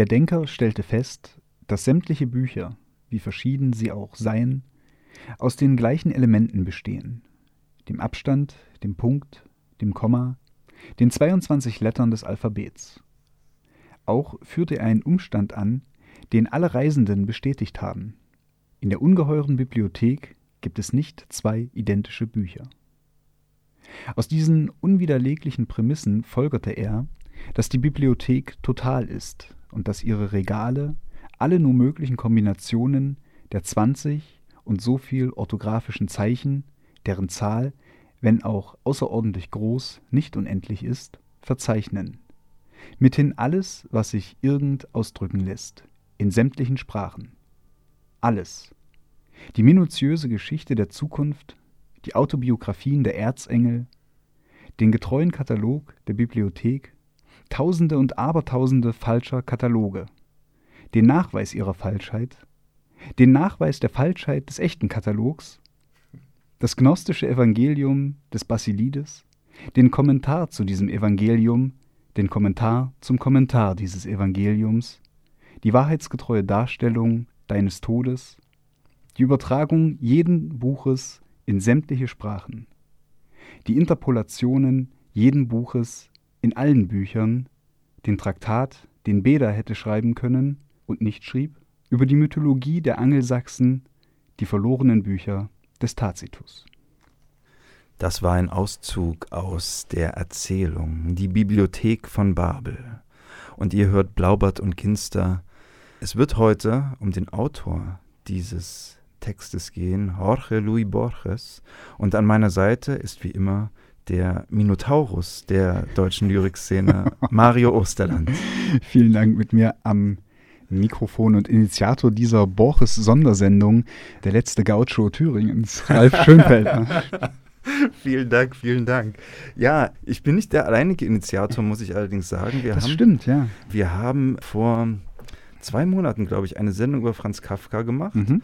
Der Denker stellte fest, dass sämtliche Bücher, wie verschieden sie auch seien, aus den gleichen Elementen bestehen, dem Abstand, dem Punkt, dem Komma, den 22 Lettern des Alphabets. Auch führte er einen Umstand an, den alle Reisenden bestätigt haben. In der ungeheuren Bibliothek gibt es nicht zwei identische Bücher. Aus diesen unwiderleglichen Prämissen folgerte er, dass die Bibliothek total ist und dass ihre Regale alle nur möglichen Kombinationen der 20 und so viel orthografischen Zeichen, deren Zahl, wenn auch außerordentlich groß, nicht unendlich ist, verzeichnen. Mithin alles, was sich irgend ausdrücken lässt, in sämtlichen Sprachen. Alles. Die minutiöse Geschichte der Zukunft, die Autobiografien der Erzengel, den getreuen Katalog der Bibliothek, tausende und abertausende falscher Kataloge, den Nachweis ihrer Falschheit, den Nachweis der Falschheit des echten Katalogs, das gnostische Evangelium des Basilides, den Kommentar zu diesem Evangelium, den Kommentar zum Kommentar dieses Evangeliums, die wahrheitsgetreue Darstellung deines Todes, die Übertragung jeden Buches in sämtliche Sprachen, die Interpolationen jeden Buches in allen Büchern, den Traktat, den Beda hätte schreiben können und nicht schrieb, über die Mythologie der Angelsachsen, die verlorenen Bücher des Tacitus. Das war ein Auszug aus der Erzählung Die Bibliothek von Babel. Und ihr hört Blaubart und Kinster. Es wird heute um den Autor dieses Textes gehen, Jorge Luis Borges. Und an meiner Seite ist wie immer der Minotaurus der deutschen Lyrikszene, Mario Osterland. Vielen Dank mit mir am Mikrofon und Initiator dieser Borges-Sondersendung, der letzte Gaucho Thüringens, Ralf Schönfelder. vielen Dank, vielen Dank. Ja, ich bin nicht der alleinige Initiator, muss ich allerdings sagen. Wir das haben, stimmt, ja. Wir haben vor zwei Monaten, glaube ich, eine Sendung über Franz Kafka gemacht. Mhm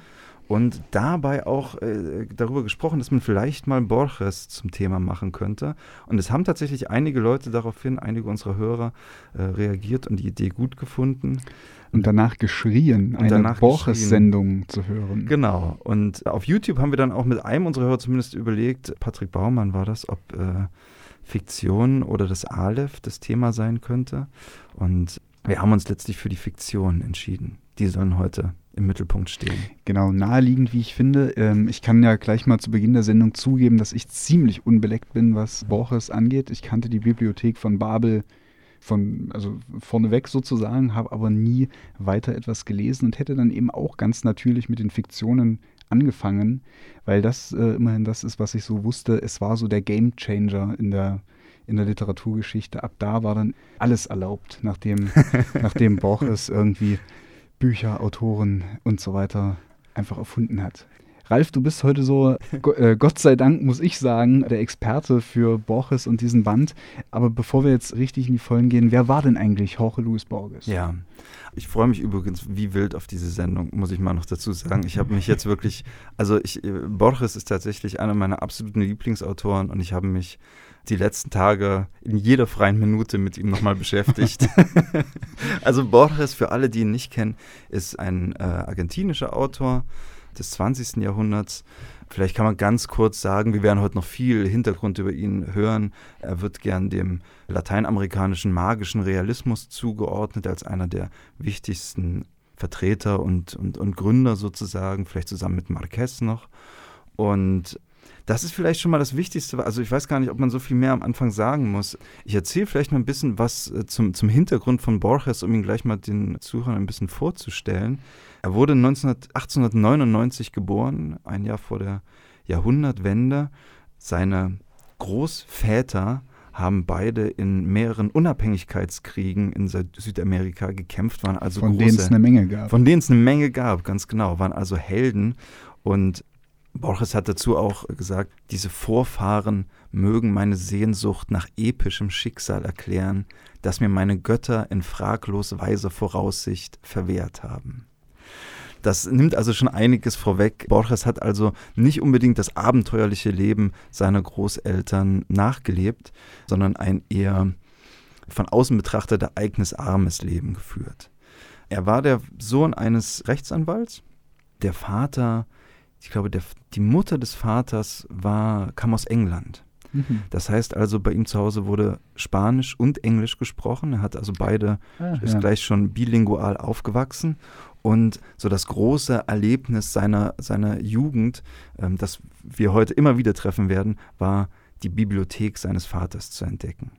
und dabei auch äh, darüber gesprochen, dass man vielleicht mal Borges zum Thema machen könnte. Und es haben tatsächlich einige Leute daraufhin, einige unserer Hörer äh, reagiert und die Idee gut gefunden. Und danach geschrien, und eine Borges-Sendung zu hören. Genau. Und auf YouTube haben wir dann auch mit einem unserer Hörer zumindest überlegt, Patrick Baumann war das, ob äh, Fiktion oder das Aleph das Thema sein könnte. Und wir haben uns letztlich für die Fiktion entschieden. Die sollen heute im Mittelpunkt stehen. Genau, naheliegend, wie ich finde. Ähm, ich kann ja gleich mal zu Beginn der Sendung zugeben, dass ich ziemlich unbeleckt bin, was Borges angeht. Ich kannte die Bibliothek von Babel von, also vorneweg sozusagen, habe aber nie weiter etwas gelesen und hätte dann eben auch ganz natürlich mit den Fiktionen angefangen, weil das äh, immerhin das ist, was ich so wusste. Es war so der Game Changer in der in der Literaturgeschichte. Ab da war dann alles erlaubt, nachdem, nachdem Borges irgendwie Bücher, Autoren und so weiter einfach erfunden hat. Ralf, du bist heute so, äh, Gott sei Dank muss ich sagen, der Experte für Borges und diesen Band. Aber bevor wir jetzt richtig in die Vollen gehen, wer war denn eigentlich Jorge Luis Borges? Ja, ich freue mich übrigens wie wild auf diese Sendung, muss ich mal noch dazu sagen. Ich habe mich jetzt wirklich, also ich, äh, Borges ist tatsächlich einer meiner absoluten Lieblingsautoren und ich habe mich die letzten Tage in jeder freien Minute mit ihm nochmal beschäftigt. also Borges, für alle, die ihn nicht kennen, ist ein äh, argentinischer Autor des 20. Jahrhunderts. Vielleicht kann man ganz kurz sagen, wir werden heute noch viel Hintergrund über ihn hören. Er wird gern dem lateinamerikanischen magischen Realismus zugeordnet als einer der wichtigsten Vertreter und, und, und Gründer sozusagen, vielleicht zusammen mit Marquez noch. Und das ist vielleicht schon mal das Wichtigste. Also ich weiß gar nicht, ob man so viel mehr am Anfang sagen muss. Ich erzähle vielleicht mal ein bisschen was äh, zum, zum Hintergrund von Borges, um ihn gleich mal den Zuhörern ein bisschen vorzustellen. Er wurde 19, 1899 geboren, ein Jahr vor der Jahrhundertwende. Seine Großväter haben beide in mehreren Unabhängigkeitskriegen in Südamerika gekämpft, waren also von denen es eine Menge gab. Von denen es eine Menge gab, ganz genau, waren also Helden und Borges hat dazu auch gesagt, diese Vorfahren mögen meine Sehnsucht nach epischem Schicksal erklären, das mir meine Götter in fraglos weiser Voraussicht verwehrt haben. Das nimmt also schon einiges vorweg. Borges hat also nicht unbedingt das abenteuerliche Leben seiner Großeltern nachgelebt, sondern ein eher von außen betrachtet ereignisarmes Leben geführt. Er war der Sohn eines Rechtsanwalts. Der Vater, ich glaube, der, die Mutter des Vaters war, kam aus England. Mhm. Das heißt also, bei ihm zu Hause wurde Spanisch und Englisch gesprochen. Er hat also beide, Ah, ist ja. gleich schon bilingual aufgewachsen. Und so das große Erlebnis seiner, seiner Jugend, ähm, das wir heute immer wieder treffen werden, war die Bibliothek seines Vaters zu entdecken.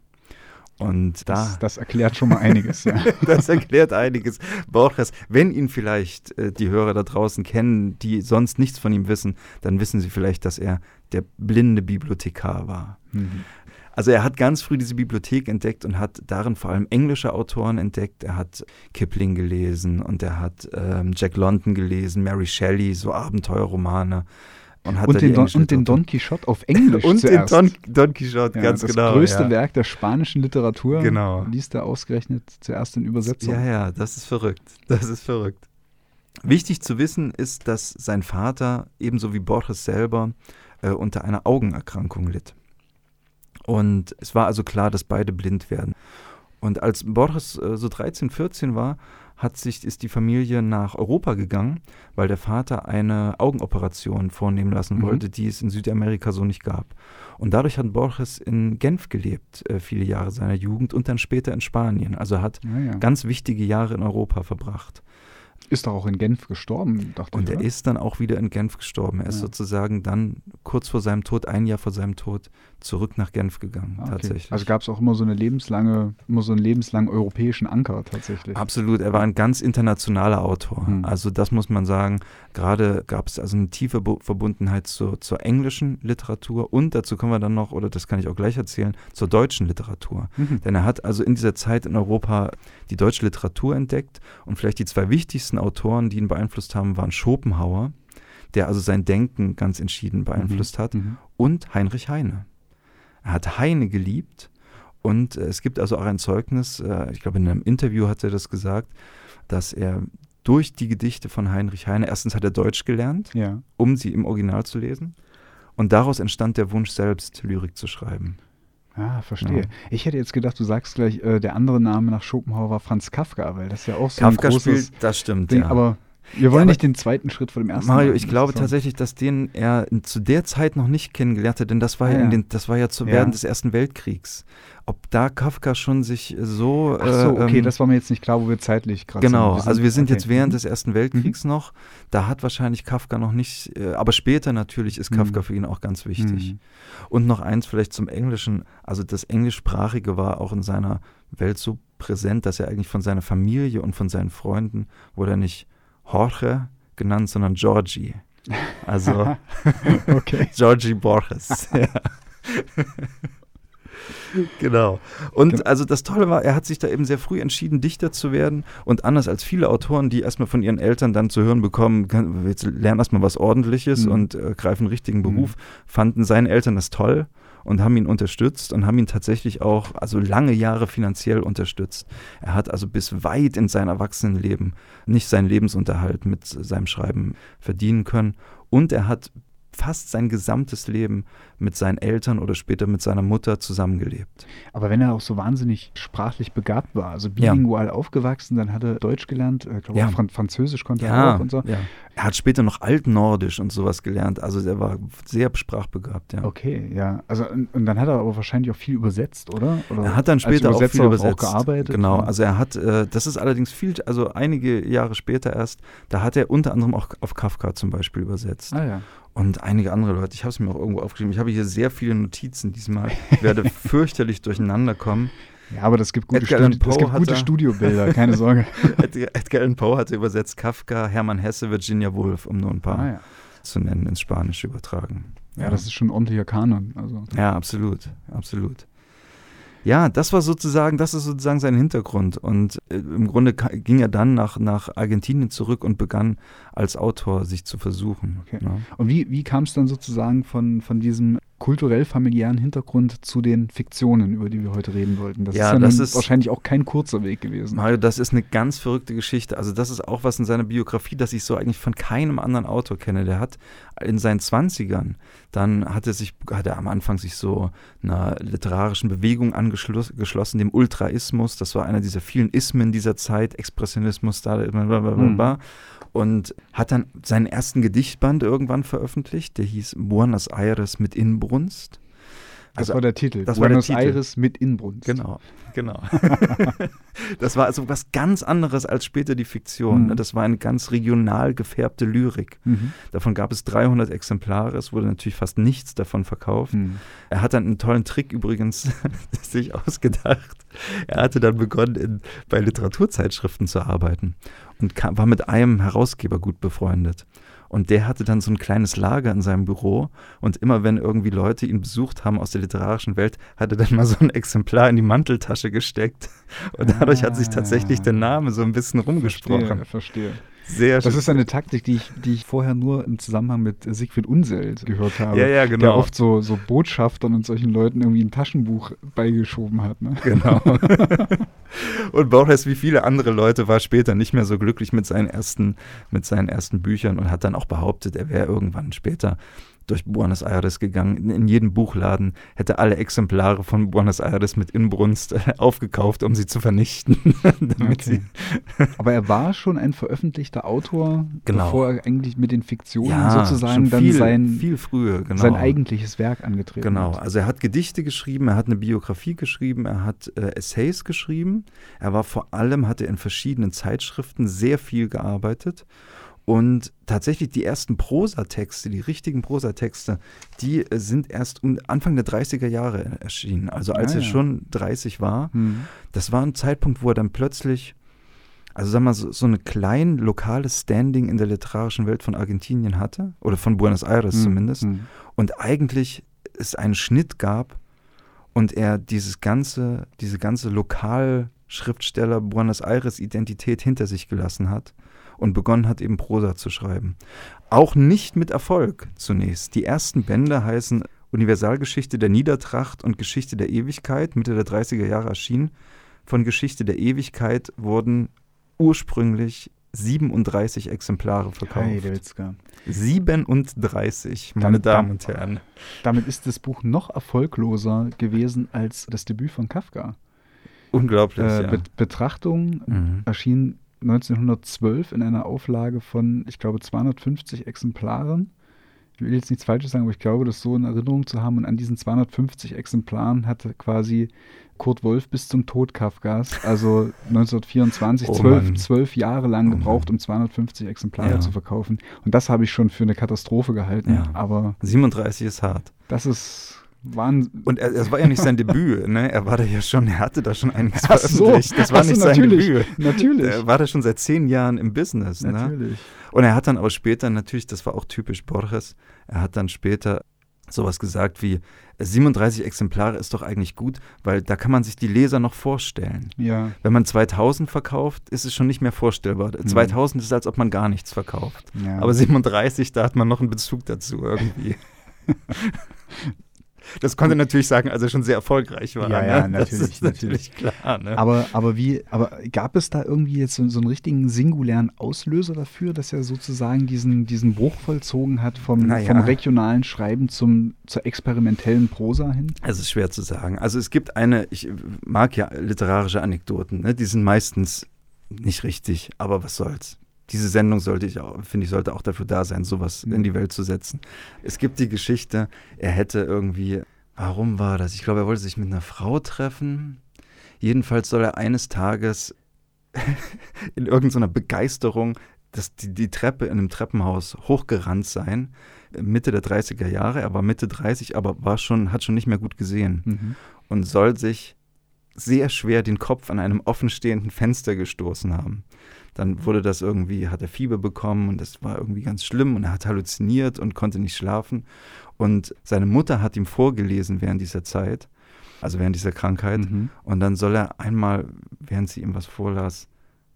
Und da, Das, das erklärt schon mal einiges, ja. das erklärt einiges. Borges, wenn ihn vielleicht äh, die Hörer da draußen kennen, die sonst nichts von ihm wissen, dann wissen sie vielleicht, dass er der blinde Bibliothekar war. Mhm. Also er hat ganz früh diese Bibliothek entdeckt und hat darin vor allem englische Autoren entdeckt. Er hat Kipling gelesen und er hat ähm, Jack London gelesen, Mary Shelley, so Abenteuerromane. Und, Und, den Don, und den Don Quixote auf Englisch und den zuerst. Don, Don Quixote, ja, ganz das genau. größte ja. Werk der spanischen Literatur Genau. liest er ausgerechnet zuerst in Übersetzung. Ja, ja, das ist verrückt. Das ist verrückt. Wichtig zu wissen ist, dass sein Vater, ebenso wie Borges selber, äh, unter einer Augenerkrankung litt. Und es war also klar, dass beide blind werden. Und als Borges äh, so 13, 14 war, hat sich, ist die Familie nach Europa gegangen, weil der Vater eine Augenoperation vornehmen lassen Mhm. wollte, die es in Südamerika so nicht gab. Und dadurch hat Borges in Genf gelebt, äh, viele Jahre seiner Jugend und dann später in Spanien. Also hat Ja, ja. ganz wichtige Jahre in Europa verbracht. Ist doch auch in Genf gestorben, dachte Und ich. er oder? ist dann auch wieder in Genf gestorben. Er ist Ja. sozusagen dann kurz vor seinem Tod, ein Jahr vor seinem Tod, zurück nach Genf gegangen, Ah, okay. tatsächlich. Also gab es auch immer so eine lebenslange, immer so einen lebenslangen europäischen Anker tatsächlich. Absolut, er war ein ganz internationaler Autor. Hm. Also das muss man sagen. Gerade gab es also eine tiefe Verbundenheit zur, zur englischen Literatur und dazu kommen wir dann noch, oder das kann ich auch gleich erzählen, zur deutschen Literatur. Mhm. Denn er hat also in dieser Zeit in Europa die deutsche Literatur entdeckt und vielleicht die zwei wichtigsten Autoren, die ihn beeinflusst haben, waren Schopenhauer, der also sein Denken ganz entschieden beeinflusst hat, Mhm. und Heinrich Heine. Er hat Heine geliebt und es gibt also auch ein Zeugnis, äh, ich glaube in einem Interview hat er das gesagt, dass er durch die Gedichte von Heinrich Heine, erstens hat er Deutsch gelernt, Ja. um sie im Original zu lesen und daraus entstand der Wunsch selbst, Lyrik zu schreiben. Ah, verstehe. Ja. Ich hätte jetzt gedacht, du sagst gleich, äh, der andere Name nach Schopenhauer war Franz Kafka, weil das ist ja auch so Kafka ein großes spielt, das stimmt, Ding. ja. Aber wir wollen aber- nicht den zweiten Schritt vor dem ersten Mario, ich glaube so- tatsächlich, dass den er zu der Zeit noch nicht kennengelernt hat, denn das war Ah, ja, ja. in den, das war ja zu Ja. während des Ersten Weltkriegs. Ob da Kafka schon sich so. Ach so, äh, okay, ähm, das war mir jetzt nicht klar, wo wir zeitlich gerade Genau, sind. also wir sind okay. jetzt während Mhm. des Ersten Weltkriegs noch. Da hat wahrscheinlich Kafka noch nicht, äh, aber später natürlich ist Mhm. Kafka für ihn auch ganz wichtig. Mhm. Und noch eins vielleicht zum Englischen. Also das Englischsprachige war auch in seiner Welt so präsent, dass er eigentlich von seiner Familie und von seinen Freunden wurde er nicht Jorge genannt, sondern Georgie. Also. Georgie Borges. ja. genau. Und Genau. also das Tolle war, er hat sich da eben sehr früh entschieden, Dichter zu werden. Und anders als viele Autoren, die erstmal von ihren Eltern dann zu hören bekommen, kann, jetzt lernen erstmal was Ordentliches Mhm. und äh, greifen einen richtigen Beruf, fanden seine Eltern das toll und haben ihn unterstützt und haben ihn tatsächlich auch also lange Jahre finanziell unterstützt. Er hat also bis weit in sein Erwachsenenleben nicht seinen Lebensunterhalt mit seinem Schreiben verdienen können und er hat fast sein gesamtes Leben mit seinen Eltern oder später mit seiner Mutter zusammengelebt. Aber wenn er auch so wahnsinnig sprachlich begabt war, also Ja. bilingual aufgewachsen, dann hat er Deutsch gelernt, äh, glaube Ja. auch Fran Französisch konnte er auch und so. ja. Er hat später noch Altnordisch und sowas gelernt. Also er war sehr sprachbegabt, ja. Okay, ja. Also und, und dann hat er aber wahrscheinlich auch viel übersetzt, oder? oder Er hat dann später auch viel übersetzt. Auch gearbeitet. Genau, Ja. also er hat, äh, das ist allerdings viel, also einige Jahre später erst, da hat er unter anderem auch auf Kafka zum Beispiel übersetzt. Ah ja. Und einige andere Leute. Ich habe es mir auch irgendwo aufgeschrieben. Ich habe hier sehr viele Notizen diesmal. Ich werde fürchterlich durcheinander kommen. Ja, aber das gibt gute, Studi das gibt gute er- Studiobilder, keine Sorge. Edgar, Edgar Allan Poe hatte übersetzt Kafka, Hermann Hesse, Virginia Woolf, um nur ein paar Ah, ja. zu nennen, ins Spanische übertragen. ja, das ist schon ordentlicher Kanon. Also. Ja, absolut, absolut. Ja, das war sozusagen, das ist sozusagen sein Hintergrund. Und äh, im Grunde ging er dann nach, nach Argentinien zurück und begann als Autor sich zu versuchen. Okay. Ne? Und wie, wie kam es dann sozusagen von, von diesem kulturell-familiären Hintergrund zu den Fiktionen, über die wir heute reden wollten? Das Ja, ist ja das ist- wahrscheinlich auch kein kurzer Weg gewesen. Mario, das ist eine ganz verrückte Geschichte. Also das ist auch was in seiner Biografie, das ich so eigentlich von keinem anderen Autor kenne. Der hat in seinen 20ern, dann hat er sich, hat er am Anfang sich so einer literarischen Bewegung angeschlossen, dem Ultraismus. Das war einer dieser vielen Ismen dieser Zeit, Expressionismus, da, blablabla. Und hat dann seinen ersten Gedichtband irgendwann veröffentlicht, der hieß Buenos Aires mit Inbrunst. Das Also- war der Titel. das war der Buenos Titel. Aires mit Inbrunst. Genau, genau. das war also was ganz anderes als später die Fiktion. Mhm. Ne? Das war eine ganz regional gefärbte Lyrik. Mhm. Davon gab es 300 Exemplare. Es wurde natürlich fast nichts davon verkauft. Mhm. Er hat dann einen tollen Trick übrigens sich ausgedacht. Er hatte dann begonnen, in, bei Literaturzeitschriften zu arbeiten und kam, war mit einem Herausgeber gut befreundet. Und der hatte dann so ein kleines Lager in seinem Büro und immer wenn irgendwie Leute ihn besucht haben aus der literarischen Welt, hat er dann mal so ein Exemplar in die Manteltasche gesteckt. Und dadurch hat sich tatsächlich der Name so ein bisschen rumgesprochen. Verstehe, verstehe. Sehr Das schön. ist eine Taktik, die ich, die ich vorher nur im Zusammenhang mit Siegfried Unseld gehört habe. Ja, ja, Der genau. oft so, so Botschaftern und solchen Leuten irgendwie ein Taschenbuch beigeschoben hat. Ne? Genau. und Borges, wie viele andere Leute, war später nicht mehr so glücklich mit seinen ersten, mit seinen ersten Büchern und hat dann auch behauptet, er wäre irgendwann später durch Buenos Aires gegangen, in, jeden Buchladen, hätte alle Exemplare von Buenos Aires mit Inbrunst äh, aufgekauft, um sie zu vernichten. Okay. Aber er war schon ein veröffentlichter Autor, Genau. bevor er eigentlich mit den Fiktionen ja, sozusagen dann viel, sein, viel früher, genau. sein eigentliches Werk angetreten Genau, hat. also er hat Gedichte geschrieben, er hat eine Biografie geschrieben, er hat äh, Essays geschrieben. Er war vor allem, hatte in verschiedenen Zeitschriften sehr viel gearbeitet. Und tatsächlich die ersten Prosatexte, die richtigen Prosatexte, die äh, sind erst um Anfang der 30er Jahre erschienen. Also als Ah, er ja. schon 30 war. Hm. Das war ein Zeitpunkt, wo er dann plötzlich, also sag mal, so, so eine kleine lokales Standing in der literarischen Welt von Argentinien hatte. Oder von Buenos Aires Hm. zumindest Hm. und eigentlich es einen Schnitt gab und er dieses ganze, diese ganze Lokalschriftsteller Buenos Aires Identität hinter sich gelassen hat und begonnen hat, eben Prosa zu schreiben. Auch nicht mit Erfolg zunächst. Die ersten Bände heißen Universalgeschichte der Niedertracht und Geschichte der Ewigkeit, Mitte der 30er Jahre erschienen. Von Geschichte der Ewigkeit wurden ursprünglich 37 Exemplare verkauft. Heidelska. 37, meine Dann- Damen und Herren. Damit ist das Buch noch erfolgloser gewesen als das Debüt von Kafka. Unglaublich, Äh, ja. Bet- Betrachtung Mhm. erschien 1912 in einer Auflage von, ich glaube, 250 Exemplaren. Ich will jetzt nichts Falsches sagen, aber ich glaube, das so in Erinnerung zu haben. Und an diesen 250 Exemplaren hatte quasi Kurt Wolf bis zum Tod Kafkas, also 1924, Oh zwölf, zwölf Jahre lang Oh gebraucht, um 250 Exemplare Ja. zu verkaufen. Und das habe ich schon für eine Katastrophe gehalten. Ja. Aber 37 ist hart. das ist Wahnsinn. Und er, es war ja nicht sein Debüt, ne? Er war da ja schon, er hatte da schon einiges Ach so. veröffentlicht. Das war so, nicht sein natürlich. Debüt. Natürlich. Er war da schon seit zehn Jahren im Business, ne? Natürlich. Und er hat dann aber später natürlich, das war auch typisch Borges, er hat dann später sowas gesagt wie 37 Exemplare ist doch eigentlich gut, weil da kann man sich die Leser noch vorstellen. Ja. Wenn man 2000 verkauft, ist es schon nicht mehr vorstellbar. 2000 ist, als ob man gar nichts verkauft. ja. Aber 37, da hat man noch einen Bezug dazu irgendwie. Das konnte natürlich sagen, als er schon sehr erfolgreich war. Ja, ne? ja, natürlich, ist natürlich klar. Ne? Aber, aber wie, aber gab es da irgendwie jetzt so, so einen richtigen singulären Auslöser dafür, dass er sozusagen diesen, diesen Bruch vollzogen hat vom, Naja. vom regionalen Schreiben zum, zur experimentellen Prosa hin? Es ist schwer zu sagen. Also es gibt eine, ich mag ja literarische Anekdoten, ne? die sind meistens nicht richtig, aber was soll's. Diese Sendung sollte ich auch, finde ich, sollte auch dafür da sein, sowas Mhm. in die Welt zu setzen. Es gibt die Geschichte, er hätte irgendwie, warum war das? Ich glaube, er wollte sich mit einer Frau treffen. Jedenfalls soll er eines Tages in irgendeiner Begeisterung das, die, die Treppe in einem Treppenhaus hochgerannt sein. Mitte der 30er Jahre. Er war Mitte 30, aber war schon, hat schon nicht mehr gut gesehen Mhm. und soll sich sehr schwer den Kopf an einem offenstehenden Fenster gestoßen haben. Dann wurde das irgendwie, hat er Fieber bekommen und das war irgendwie ganz schlimm und er hat halluziniert und konnte nicht schlafen. Und seine Mutter hat ihm vorgelesen während dieser Zeit, also während dieser Krankheit. Mhm. Und dann soll er einmal, während sie ihm was vorlas,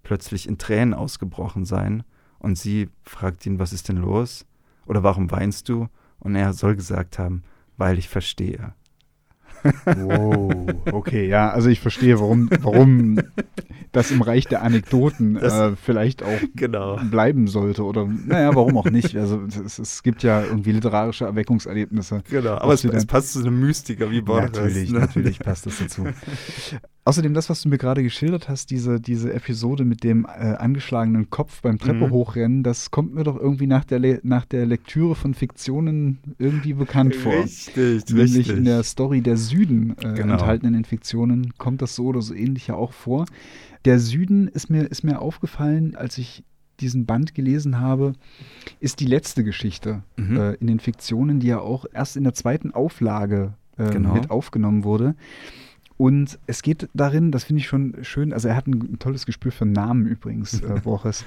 plötzlich in Tränen ausgebrochen sein Und sie fragt ihn, was ist denn los? Oder warum weinst du? Und er soll gesagt haben, weil ich verstehe. Wow, okay, ja, also ich verstehe, warum, warum das im Reich der Anekdoten äh, vielleicht auch genau. bleiben sollte. Oder naja, warum auch nicht? Also es, es gibt ja irgendwie literarische Erweckungserlebnisse. Genau, aber es, es, passt zu einem Mystiker wie Borges. Natürlich, ne? natürlich passt das dazu. Außerdem das, was du mir gerade geschildert hast, diese, diese Episode mit dem äh, angeschlagenen Kopf beim Treppe mhm. hochrennen, das kommt mir doch irgendwie nach der, Le nach der Lektüre von Fiktionen irgendwie bekannt vor. Richtig, Nämlich richtig. in der Story der Süden äh, Genau. enthaltenen in Fiktionen kommt das so oder so ähnlich ja auch vor. Der Süden ist mir, ist mir aufgefallen, als ich diesen Band gelesen habe, ist die letzte Geschichte Mhm. äh, in den Fiktionen, die ja auch erst in der zweiten Auflage äh, Genau. mit aufgenommen wurde. Und es geht darin, das finde ich schon schön, also er hat ein, ein tolles Gespür für Namen übrigens, äh, Borges.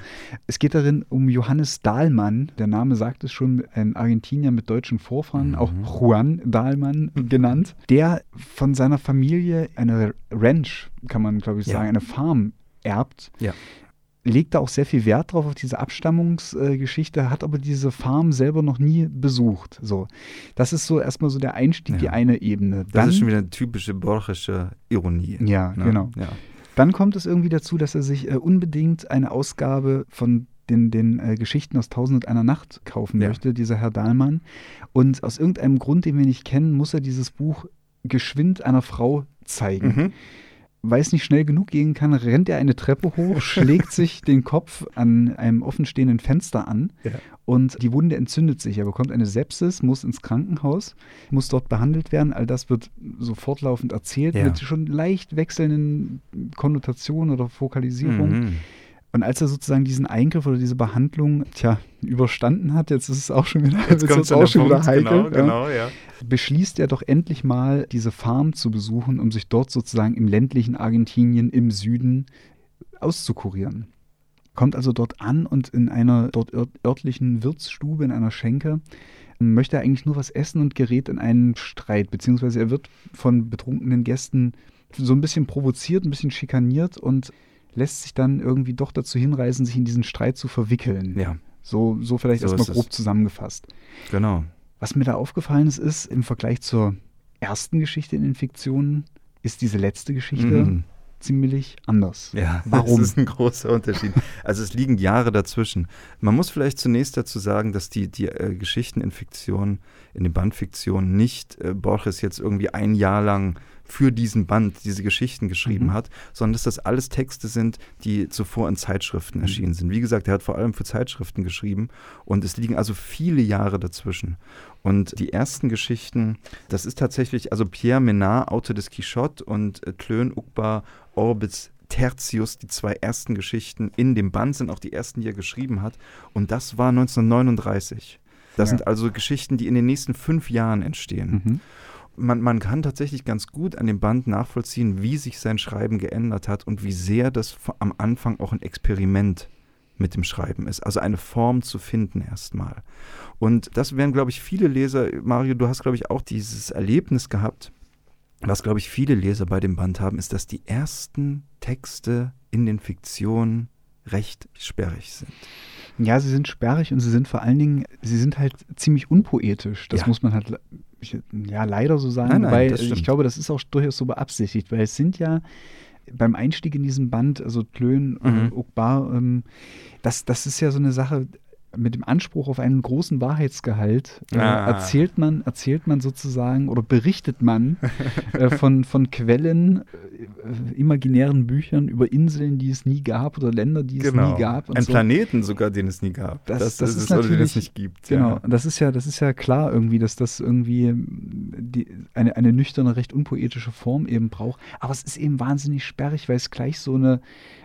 Es geht darin um Johannes Dahlmann, der Name sagt es schon, ein Argentinier mit deutschen Vorfahren, Mhm. auch Juan Dahlmann genannt, der von seiner Familie eine Ranch, kann man glaube ich Ja. sagen, eine Farm erbt. Ja. Legt da auch sehr viel Wert drauf auf diese Abstammungsgeschichte, hat aber diese Farm selber noch nie besucht. So, das ist so erstmal so der Einstieg, Ja. die eine Ebene. Das ist schon wieder eine typische Borgesche Ironie. ja, ne? genau. Ja. Dann kommt es irgendwie dazu, dass er sich äh, unbedingt eine Ausgabe von den, den äh, Geschichten aus Tausend und einer Nacht kaufen Ja. möchte, dieser Herr Dahlmann. Und aus irgendeinem Grund, den wir nicht kennen, muss er dieses Buch geschwind einer Frau zeigen. Mhm. Weil es nicht schnell genug gehen kann, rennt er eine Treppe hoch, schlägt sich den Kopf an einem offenstehenden Fenster an Ja. und die Wunde entzündet sich. Er bekommt eine Sepsis, muss ins Krankenhaus, muss dort behandelt werden. All das wird so fortlaufend erzählt Ja. mit schon leicht wechselnden Konnotationen oder Fokalisierungen. Mhm. Und als er sozusagen diesen Eingriff oder diese Behandlung, tja, überstanden hat, jetzt ist es auch schon wieder, Jetzt jetzt auch schon wieder heikel. genau, ja genau, ja. beschließt er doch endlich mal, diese Farm zu besuchen, um sich dort sozusagen im ländlichen Argentinien im Süden auszukurieren. Kommt also dort an und in einer dort ört örtlichen Wirtsstube, in einer Schenke, möchte er eigentlich nur was essen und gerät in einen Streit, beziehungsweise er wird von betrunkenen Gästen so ein bisschen provoziert, ein bisschen schikaniert und lässt sich dann irgendwie doch dazu hinreißen, sich in diesen Streit zu verwickeln. Ja, So, so vielleicht So erstmal ist es. grob zusammengefasst. genau. Was mir da aufgefallen ist, ist im Vergleich zur ersten Geschichte in den Fiktionen, ist diese letzte Geschichte Mhm. ziemlich anders. Ja, Warum? das ist ein großer Unterschied. Also es liegen Jahre dazwischen. Man muss vielleicht zunächst dazu sagen, dass die, die äh, Geschichten in den Bandfiktionen nicht äh, Borges jetzt irgendwie ein Jahr lang für diesen Band diese Geschichten geschrieben Mhm. hat, sondern dass das alles Texte sind, die zuvor in Zeitschriften Mhm. erschienen sind. Wie gesagt, er hat vor allem für Zeitschriften geschrieben und es liegen also viele Jahre dazwischen. Und die ersten Geschichten, das ist tatsächlich, also Pierre Menard, Autor des Quichotte und äh, Tlön Ukbar Orbis Tertius, die zwei ersten Geschichten in dem Band sind auch die ersten, die er geschrieben hat. Und das war 1939. Das Ja. sind also Geschichten, die in den nächsten fünf Jahren entstehen. Mhm. Man, man kann tatsächlich ganz gut an dem Band nachvollziehen, wie sich sein Schreiben geändert hat und wie sehr das am Anfang auch ein Experiment mit dem Schreiben ist. Also eine Form zu finden erstmal. Und das werden, glaube ich, viele Leser, Mario, du hast, glaube ich, auch dieses Erlebnis gehabt, was, glaube ich, viele Leser bei dem Band haben, ist, dass die ersten Texte in den Fiktionen recht sperrig sind. Ja, sie sind sperrig und sie sind vor allen Dingen, sie sind halt ziemlich unpoetisch. Das Ja. muss man halt ja leider so sagen, Nein, nein, weil ich glaube, das ist auch durchaus so beabsichtigt, weil es sind ja beim Einstieg in diesen Band, also Mhm. äh, Ukbar, ähm, das, das ist ja so eine Sache mit dem Anspruch auf einen großen Wahrheitsgehalt äh, Ah. erzählt man erzählt man sozusagen oder berichtet man äh, von, von Quellen, äh, imaginären Büchern über Inseln, die es nie gab oder Länder, die es nie gab. Ein so. Planeten sogar, den es nie gab. Das- das ist es oder den natürlich- es nicht gibt. Genau, Ja. das ist ja, das ist ja klar irgendwie, dass das irgendwie ähm, die, eine, eine nüchterne, recht unpoetische Form eben braucht. Aber es ist eben wahnsinnig sperrig, weil es gleich so eine,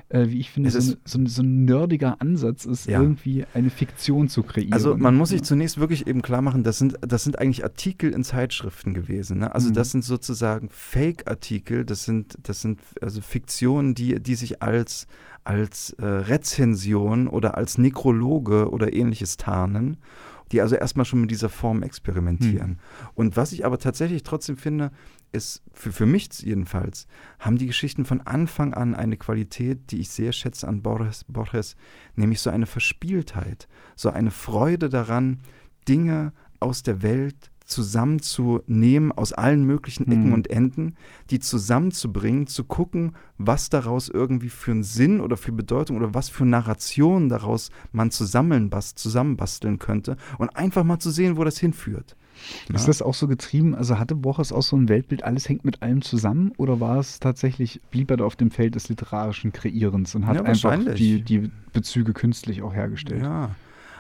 äh, wie ich finde, so, ist- so, ein- so ein nerdiger Ansatz ist, Ja. irgendwie eine Fiktion zu kreieren. Also man muss sich zunächst wirklich eben klar machen, das sind, das sind eigentlich Artikel in Zeitschriften gewesen. Ne? Also Mhm. das sind sozusagen Fake-Artikel, das sind, das sind also Fiktionen, die, die sich als, als äh, Rezension oder als Nekrologe oder ähnliches tarnen, die also erstmal schon mit dieser Form experimentieren. Und was ich aber tatsächlich trotzdem finde, ist, für, für mich jedenfalls, haben die Geschichten von Anfang an eine Qualität, die ich sehr schätze an Borges, Borges, nämlich so eine Verspieltheit, so eine Freude daran, Dinge aus der Welt zusammenzunehmen aus allen möglichen Ecken mhm. und Enden, die zusammenzubringen, zu gucken, was daraus irgendwie für einen Sinn oder für Bedeutung oder was für Narrationen daraus man zusammen zusammenbasteln könnte und einfach mal zu sehen, wo das hinführt. Ist das auch so getrieben? Also hatte Borges auch so ein Weltbild, alles hängt mit allem zusammen? Oder war es tatsächlich, blieb er da auf dem Feld des literarischen Kreierens und hat ja, einfach die, die Bezüge künstlich auch hergestellt? Ja,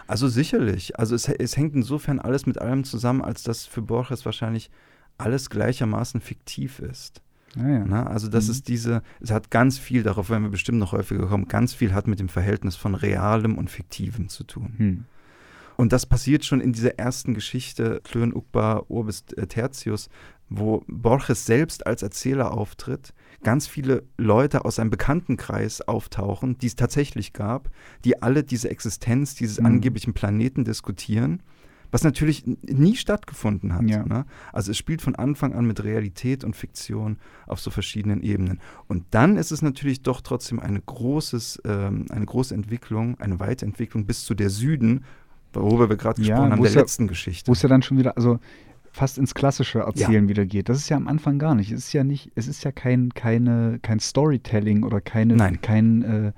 also sicherlich. Also es, es hängt insofern alles mit allem zusammen, als dass für Borges wahrscheinlich alles gleichermaßen fiktiv ist. Ah, ja. Na, also das mhm. ist diese, es hat ganz viel, darauf werden wir bestimmt noch häufiger kommen, ganz viel hat mit dem Verhältnis von Realem und Fiktivem zu tun. Mhm. Und das passiert schon in dieser ersten Geschichte, Klön Ukba Urbis Tertius, wo Borges selbst als Erzähler auftritt, ganz viele Leute aus seinem Bekanntenkreis auftauchen, die es tatsächlich gab, die alle diese Existenz dieses mhm. angeblichen Planeten diskutieren, was natürlich nie stattgefunden hat. Ja. Ne? Also es spielt von Anfang an mit Realität und Fiktion auf so verschiedenen Ebenen. Und dann ist es natürlich doch trotzdem eine, großes, ähm, eine große Entwicklung, eine Weiterentwicklung bis zu der Süden, worüber wir gerade gesprochen ja, haben, der ja, letzten Geschichte. Wo es ja dann schon wieder, also fast ins klassische Erzählen ja. wieder geht. Das ist ja am Anfang gar nicht. Es ist ja nicht, es ist ja kein, keine, kein Storytelling oder keine, nein. kein, äh,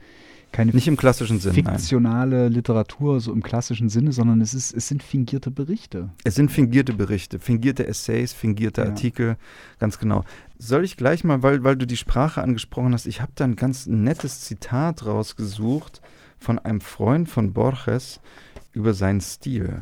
keine nicht im klassischen Sinne, fiktionale nein. Literatur, so im klassischen Sinne, sondern es, ist, es sind fingierte Berichte. Es sind fingierte Berichte, fingierte Essays, fingierte ja. Artikel, ganz genau. Soll ich gleich mal, weil, weil du die Sprache angesprochen hast, ich habe da ein ganz nettes Zitat rausgesucht von einem Freund von Borges über seinen Stil.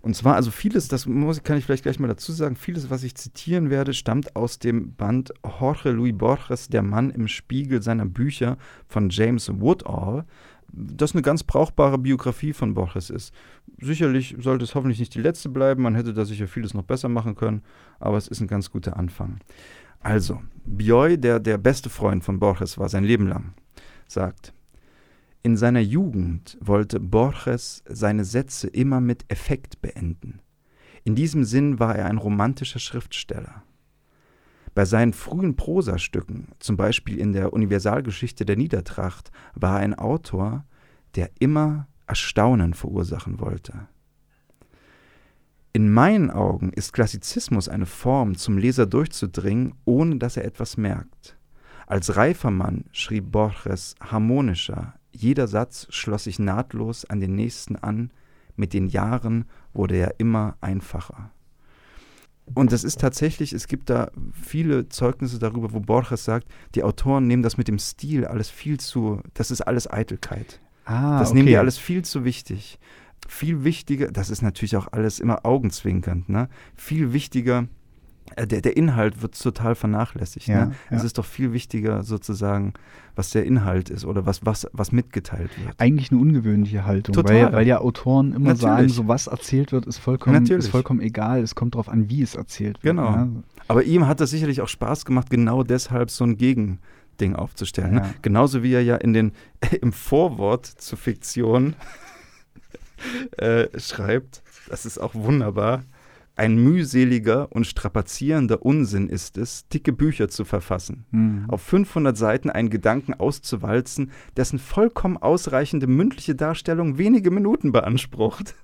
Und zwar, also vieles, das muss, kann ich vielleicht gleich mal dazu sagen, vieles, was ich zitieren werde, stammt aus dem Band Jorge Luis Borges, Der Mann im Spiegel seiner Bücher von James Woodall, das eine ganz brauchbare Biografie von Borges ist. Sicherlich sollte es hoffentlich nicht die letzte bleiben, man hätte da sicher vieles noch besser machen können, aber es ist ein ganz guter Anfang. Also, Bioy, der der beste Freund von Borges war sein Leben lang, sagt, in seiner Jugend wollte Borges seine Sätze immer mit Effekt beenden. In diesem Sinn war er ein romantischer Schriftsteller. Bei seinen frühen Prosastücken, zum Beispiel in der Universalgeschichte der Niedertracht, war er ein Autor, der immer Erstaunen verursachen wollte. In meinen Augen ist Klassizismus eine Form, zum Leser durchzudringen, ohne dass er etwas merkt. Als reifer Mann schrieb Borges harmonischer, jeder Satz schloss sich nahtlos an den nächsten an, mit den Jahren wurde er immer einfacher. Und das ist tatsächlich, es gibt da viele Zeugnisse darüber, wo Borges sagt, die Autoren nehmen das mit dem Stil alles viel zu, das ist alles Eitelkeit. Ah, das okay. nehmen die alles viel zu wichtig. Viel wichtiger, das ist natürlich auch alles immer augenzwinkernd, ne? Viel wichtiger der, der Inhalt wird total vernachlässigt. Ja, ne? ja. Es ist doch viel wichtiger sozusagen, was der Inhalt ist oder was, was, was mitgeteilt wird. Eigentlich eine ungewöhnliche Haltung, weil, weil ja Autoren immer Natürlich. sagen, so was erzählt wird, ist vollkommen, ist vollkommen egal. Es kommt darauf an, wie es erzählt wird. Genau. Ja. Aber ihm hat das sicherlich auch Spaß gemacht, genau deshalb so ein Gegending aufzustellen. Ne? Genauso wie er ja in den, im Vorwort zur Fiktion äh, schreibt, das ist auch wunderbar ein mühseliger und strapazierender Unsinn ist es, dicke Bücher zu verfassen, mhm. auf 500 Seiten einen Gedanken auszuwalzen, dessen vollkommen ausreichende mündliche Darstellung wenige Minuten beansprucht.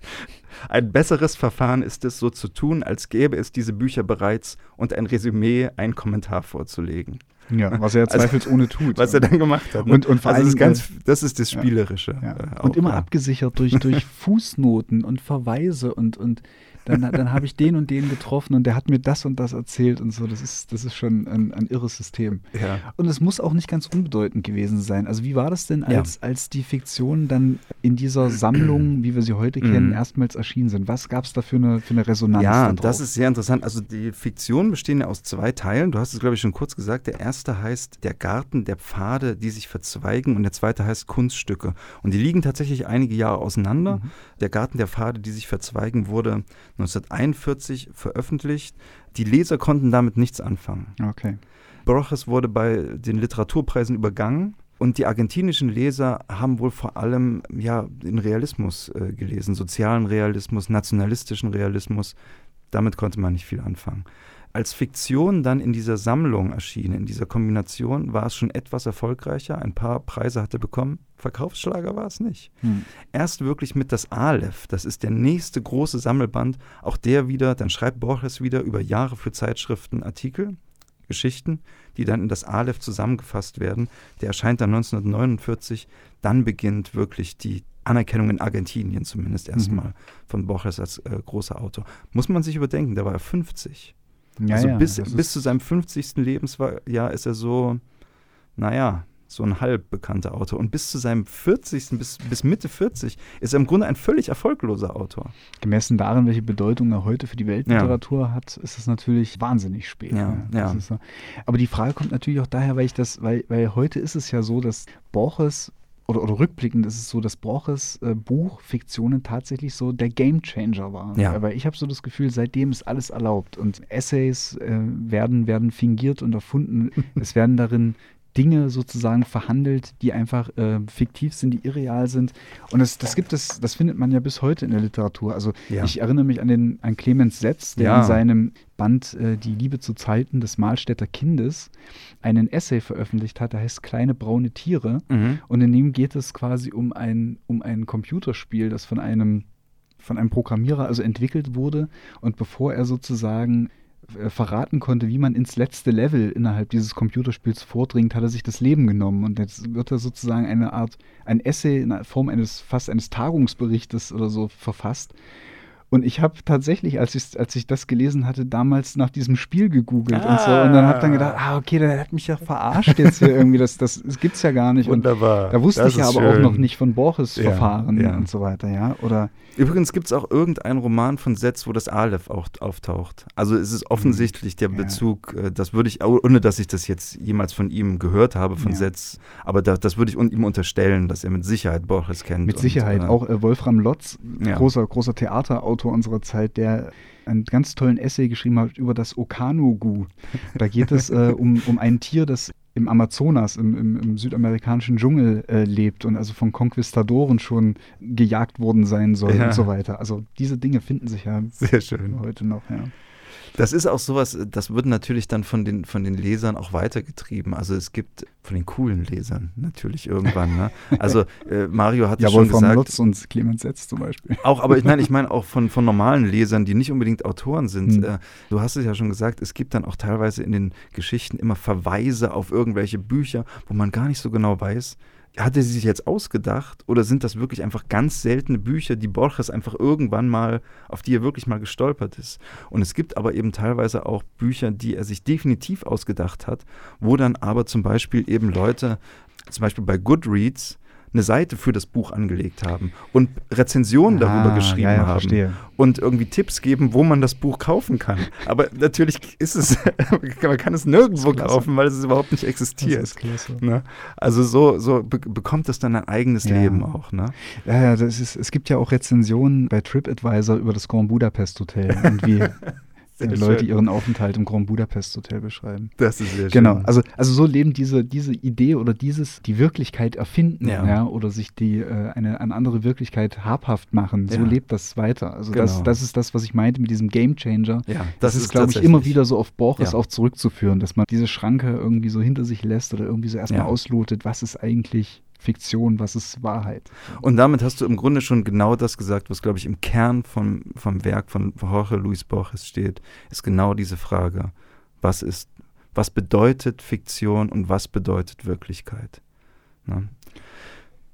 Ein besseres Verfahren ist es, so zu tun, als gäbe es diese Bücher bereits und ein Resümee, ein Kommentar vorzulegen. Ja, was er also, zweifelsohne tut. Was er dann gemacht hat. Ne? Und, und vor also allem, das, ist ganz, das ist das Spielerische. Ja, ja. Äh, und immer abgesichert durch, durch Fußnoten und Verweise und, und dann, dann habe ich den und den getroffen und der hat mir das und das erzählt und so. Das ist, das ist schon ein, ein irres System. Ja. Und es muss auch nicht ganz unbedeutend gewesen sein. Also wie war das denn, als, ja. als die Fiktionen dann in dieser Sammlung, wie wir sie heute kennen, mhm. erstmals erschienen sind? Was gab es da für eine, für eine Resonanz? Ja, das ist sehr interessant. Also die Fiktionen bestehen ja aus zwei Teilen. Du hast es, glaube ich, schon kurz gesagt. Der erste heißt Der Garten der Pfade, die sich verzweigen und der zweite heißt Kunststücke. Und die liegen tatsächlich einige Jahre auseinander. Mhm. Der Garten der Pfade, die sich verzweigen, wurde 1941 veröffentlicht. Die Leser konnten damit nichts anfangen. Okay. Borges wurde bei den Literaturpreisen übergangen. Und die argentinischen Leser haben wohl vor allem ja, den Realismus äh, gelesen, sozialen Realismus, nationalistischen Realismus. Damit konnte man nicht viel anfangen. Als Fiktion dann in dieser Sammlung erschienen, in dieser Kombination, war es schon etwas erfolgreicher. Ein paar Preise hat er bekommen. Verkaufsschlager war es nicht. Hm. Erst wirklich mit das Aleph, das ist der nächste große Sammelband, auch der wieder, dann schreibt Borges wieder über Jahre für Zeitschriften Artikel, Geschichten, die dann in das Aleph zusammengefasst werden. Der erscheint dann 1949. Dann beginnt wirklich die Anerkennung in Argentinien zumindest erstmal mhm. von Borges als äh, großer Autor. Muss man sich überdenken, da war er 50. Ja, also ja, bis, bis zu seinem 50. Lebensjahr ist er so, naja, so ein halb bekannter Autor. Und bis zu seinem 40., bis, bis Mitte 40, ist er im Grunde ein völlig erfolgloser Autor. Gemessen darin, welche Bedeutung er heute für die Weltliteratur ja. hat, ist es natürlich wahnsinnig spät. Ja, ja. So. Aber die Frage kommt natürlich auch daher, weil ich das, weil, weil heute ist es ja so, dass Borges oder, oder rückblickend ist es so, dass Borges äh, Buch Fiktionen tatsächlich so der Gamechanger war. Ja. Aber ich habe so das Gefühl, seitdem ist alles erlaubt und Essays äh, werden, werden fingiert und erfunden. es werden darin Dinge sozusagen verhandelt, die einfach äh, fiktiv sind, die irreal sind. Und das, das gibt es, das findet man ja bis heute in der Literatur. Also ja. ich erinnere mich an den an Clemens Setz, der ja. in seinem Band äh, Die Liebe zu Zeiten des Mahlstädter Kindes einen Essay veröffentlicht hat, der heißt Kleine braune Tiere. Mhm. Und in dem geht es quasi um ein, um ein Computerspiel, das von einem von einem Programmierer also entwickelt wurde und bevor er sozusagen verraten konnte, wie man ins letzte Level innerhalb dieses Computerspiels vordringt, hat er sich das Leben genommen. Und jetzt wird er sozusagen eine Art, ein Essay in Form eines fast eines Tagungsberichtes oder so verfasst, und ich habe tatsächlich, als ich, als ich das gelesen hatte, damals nach diesem Spiel gegoogelt ah. und so. Und dann habe dann gedacht, ah, okay, der hat mich ja verarscht jetzt hier irgendwie. Das, das, das gibt es ja gar nicht. Wunderbar. Und da wusste das ich ja aber schön. auch noch nicht von Borges ja, Verfahren ja. und so weiter, ja. Oder Übrigens gibt es auch irgendeinen Roman von Setz, wo das Aleph auch auftaucht. Also es ist offensichtlich der Bezug, ja. Äh, das würde ich, ohne dass ich das jetzt jemals von ihm gehört habe, von ja. Setz, aber da, das würde ich ihm unterstellen, dass er mit Sicherheit Borges kennt. Mit Sicherheit. Und, äh, auch äh, Wolfram Lotz, großer, großer Theaterautor Autor unserer Zeit, der einen ganz tollen Essay geschrieben hat über das Okanogu. Da geht es äh, um, um ein Tier, das im Amazonas, im, im, im südamerikanischen Dschungel äh, lebt und also von Konquistadoren schon gejagt worden sein soll ja. und so weiter. Also diese Dinge finden sich ja Sehr schön. heute noch. Ja. Das ist auch sowas, das wird natürlich dann von den, von den Lesern auch weitergetrieben. Also es gibt von den coolen Lesern natürlich irgendwann. Ne? Also äh, Mario hat ja, schon gesagt. Lutz und Clemens Setz zum Beispiel. Auch, aber ich, nein, ich meine auch von, von normalen Lesern, die nicht unbedingt Autoren sind. Hm. Äh, du hast es ja schon gesagt, es gibt dann auch teilweise in den Geschichten immer Verweise auf irgendwelche Bücher, wo man gar nicht so genau weiß, hat er sie sich jetzt ausgedacht oder sind das wirklich einfach ganz seltene Bücher, die Borges einfach irgendwann mal, auf die er wirklich mal gestolpert ist? Und es gibt aber eben teilweise auch Bücher, die er sich definitiv ausgedacht hat, wo dann aber zum Beispiel eben Leute, zum Beispiel bei Goodreads, eine Seite für das Buch angelegt haben und Rezensionen ah, darüber geschrieben ja, ja, haben verstehe. und irgendwie Tipps geben, wo man das Buch kaufen kann. Aber natürlich ist es, man kann es nirgendwo kaufen, weil es überhaupt nicht existiert. Ne? Also so, so be bekommt es dann ein eigenes ja. Leben auch. Ne? Ja, ja, das ist, es gibt ja auch Rezensionen bei TripAdvisor über das Grand Budapest Hotel und sehr Leute schön. ihren Aufenthalt im Grand Budapest Hotel beschreiben. Das ist sehr genau. schön. Genau, also, also so leben diese, diese Idee oder dieses, die Wirklichkeit erfinden ja. ja oder sich die, äh, eine, eine andere Wirklichkeit habhaft machen. So ja. lebt das weiter. Also genau. das, das ist das, was ich meinte mit diesem Game Changer. Ja, das, das ist, glaube ich, immer wieder so auf Borges ja. auch zurückzuführen, dass man diese Schranke irgendwie so hinter sich lässt oder irgendwie so erstmal auslotet, was ist eigentlich Fiktion, was ist Wahrheit. Und damit hast du im Grunde schon genau das gesagt, was, glaube ich, im Kern vom, vom Werk von Jorge Luis Borges steht, ist genau diese Frage, was ist, was bedeutet Fiktion und was bedeutet Wirklichkeit? Ne?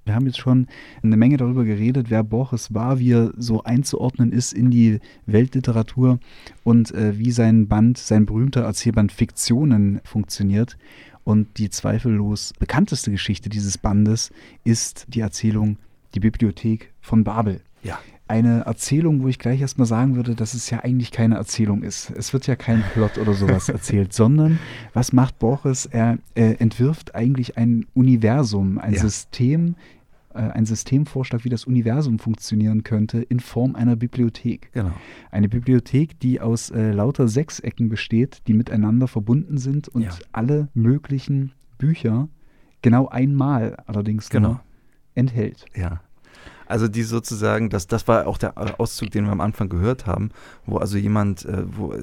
Wir haben jetzt schon eine Menge darüber geredet, wer Borges war, wie er so einzuordnen ist in die Weltliteratur und äh, wie sein Band, sein berühmter Erzählband Fiktionen funktioniert. Und die zweifellos bekannteste Geschichte dieses Bandes ist die Erzählung Die Bibliothek von Babel. Ja. Eine Erzählung, wo ich gleich erstmal sagen würde, dass es ja eigentlich keine Erzählung ist. Es wird ja kein Plot oder sowas erzählt, sondern was macht Borges? Er äh, entwirft eigentlich ein Universum, ein ja. System, äh, ein Systemvorschlag, wie das Universum funktionieren könnte, in Form einer Bibliothek. Genau. Eine Bibliothek, die aus äh, lauter Sechsecken besteht, die miteinander verbunden sind und ja. alle möglichen Bücher genau einmal allerdings genau. enthält. Ja. Also die sozusagen, das, das war auch der Auszug, den wir am Anfang gehört haben, wo also jemand, äh, wo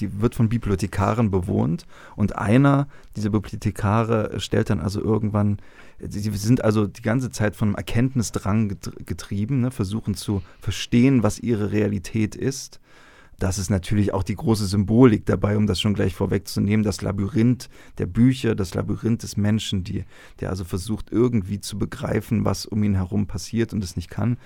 die wird von Bibliothekaren bewohnt und einer dieser Bibliothekare stellt dann also irgendwann, sie sind also die ganze Zeit von einem Erkenntnisdrang getrieben, ne, versuchen zu verstehen, was ihre Realität ist das ist natürlich auch die große Symbolik dabei, um das schon gleich vorwegzunehmen, das Labyrinth der Bücher, das Labyrinth des Menschen, die, der also versucht irgendwie zu begreifen, was um ihn herum passiert und es nicht kann.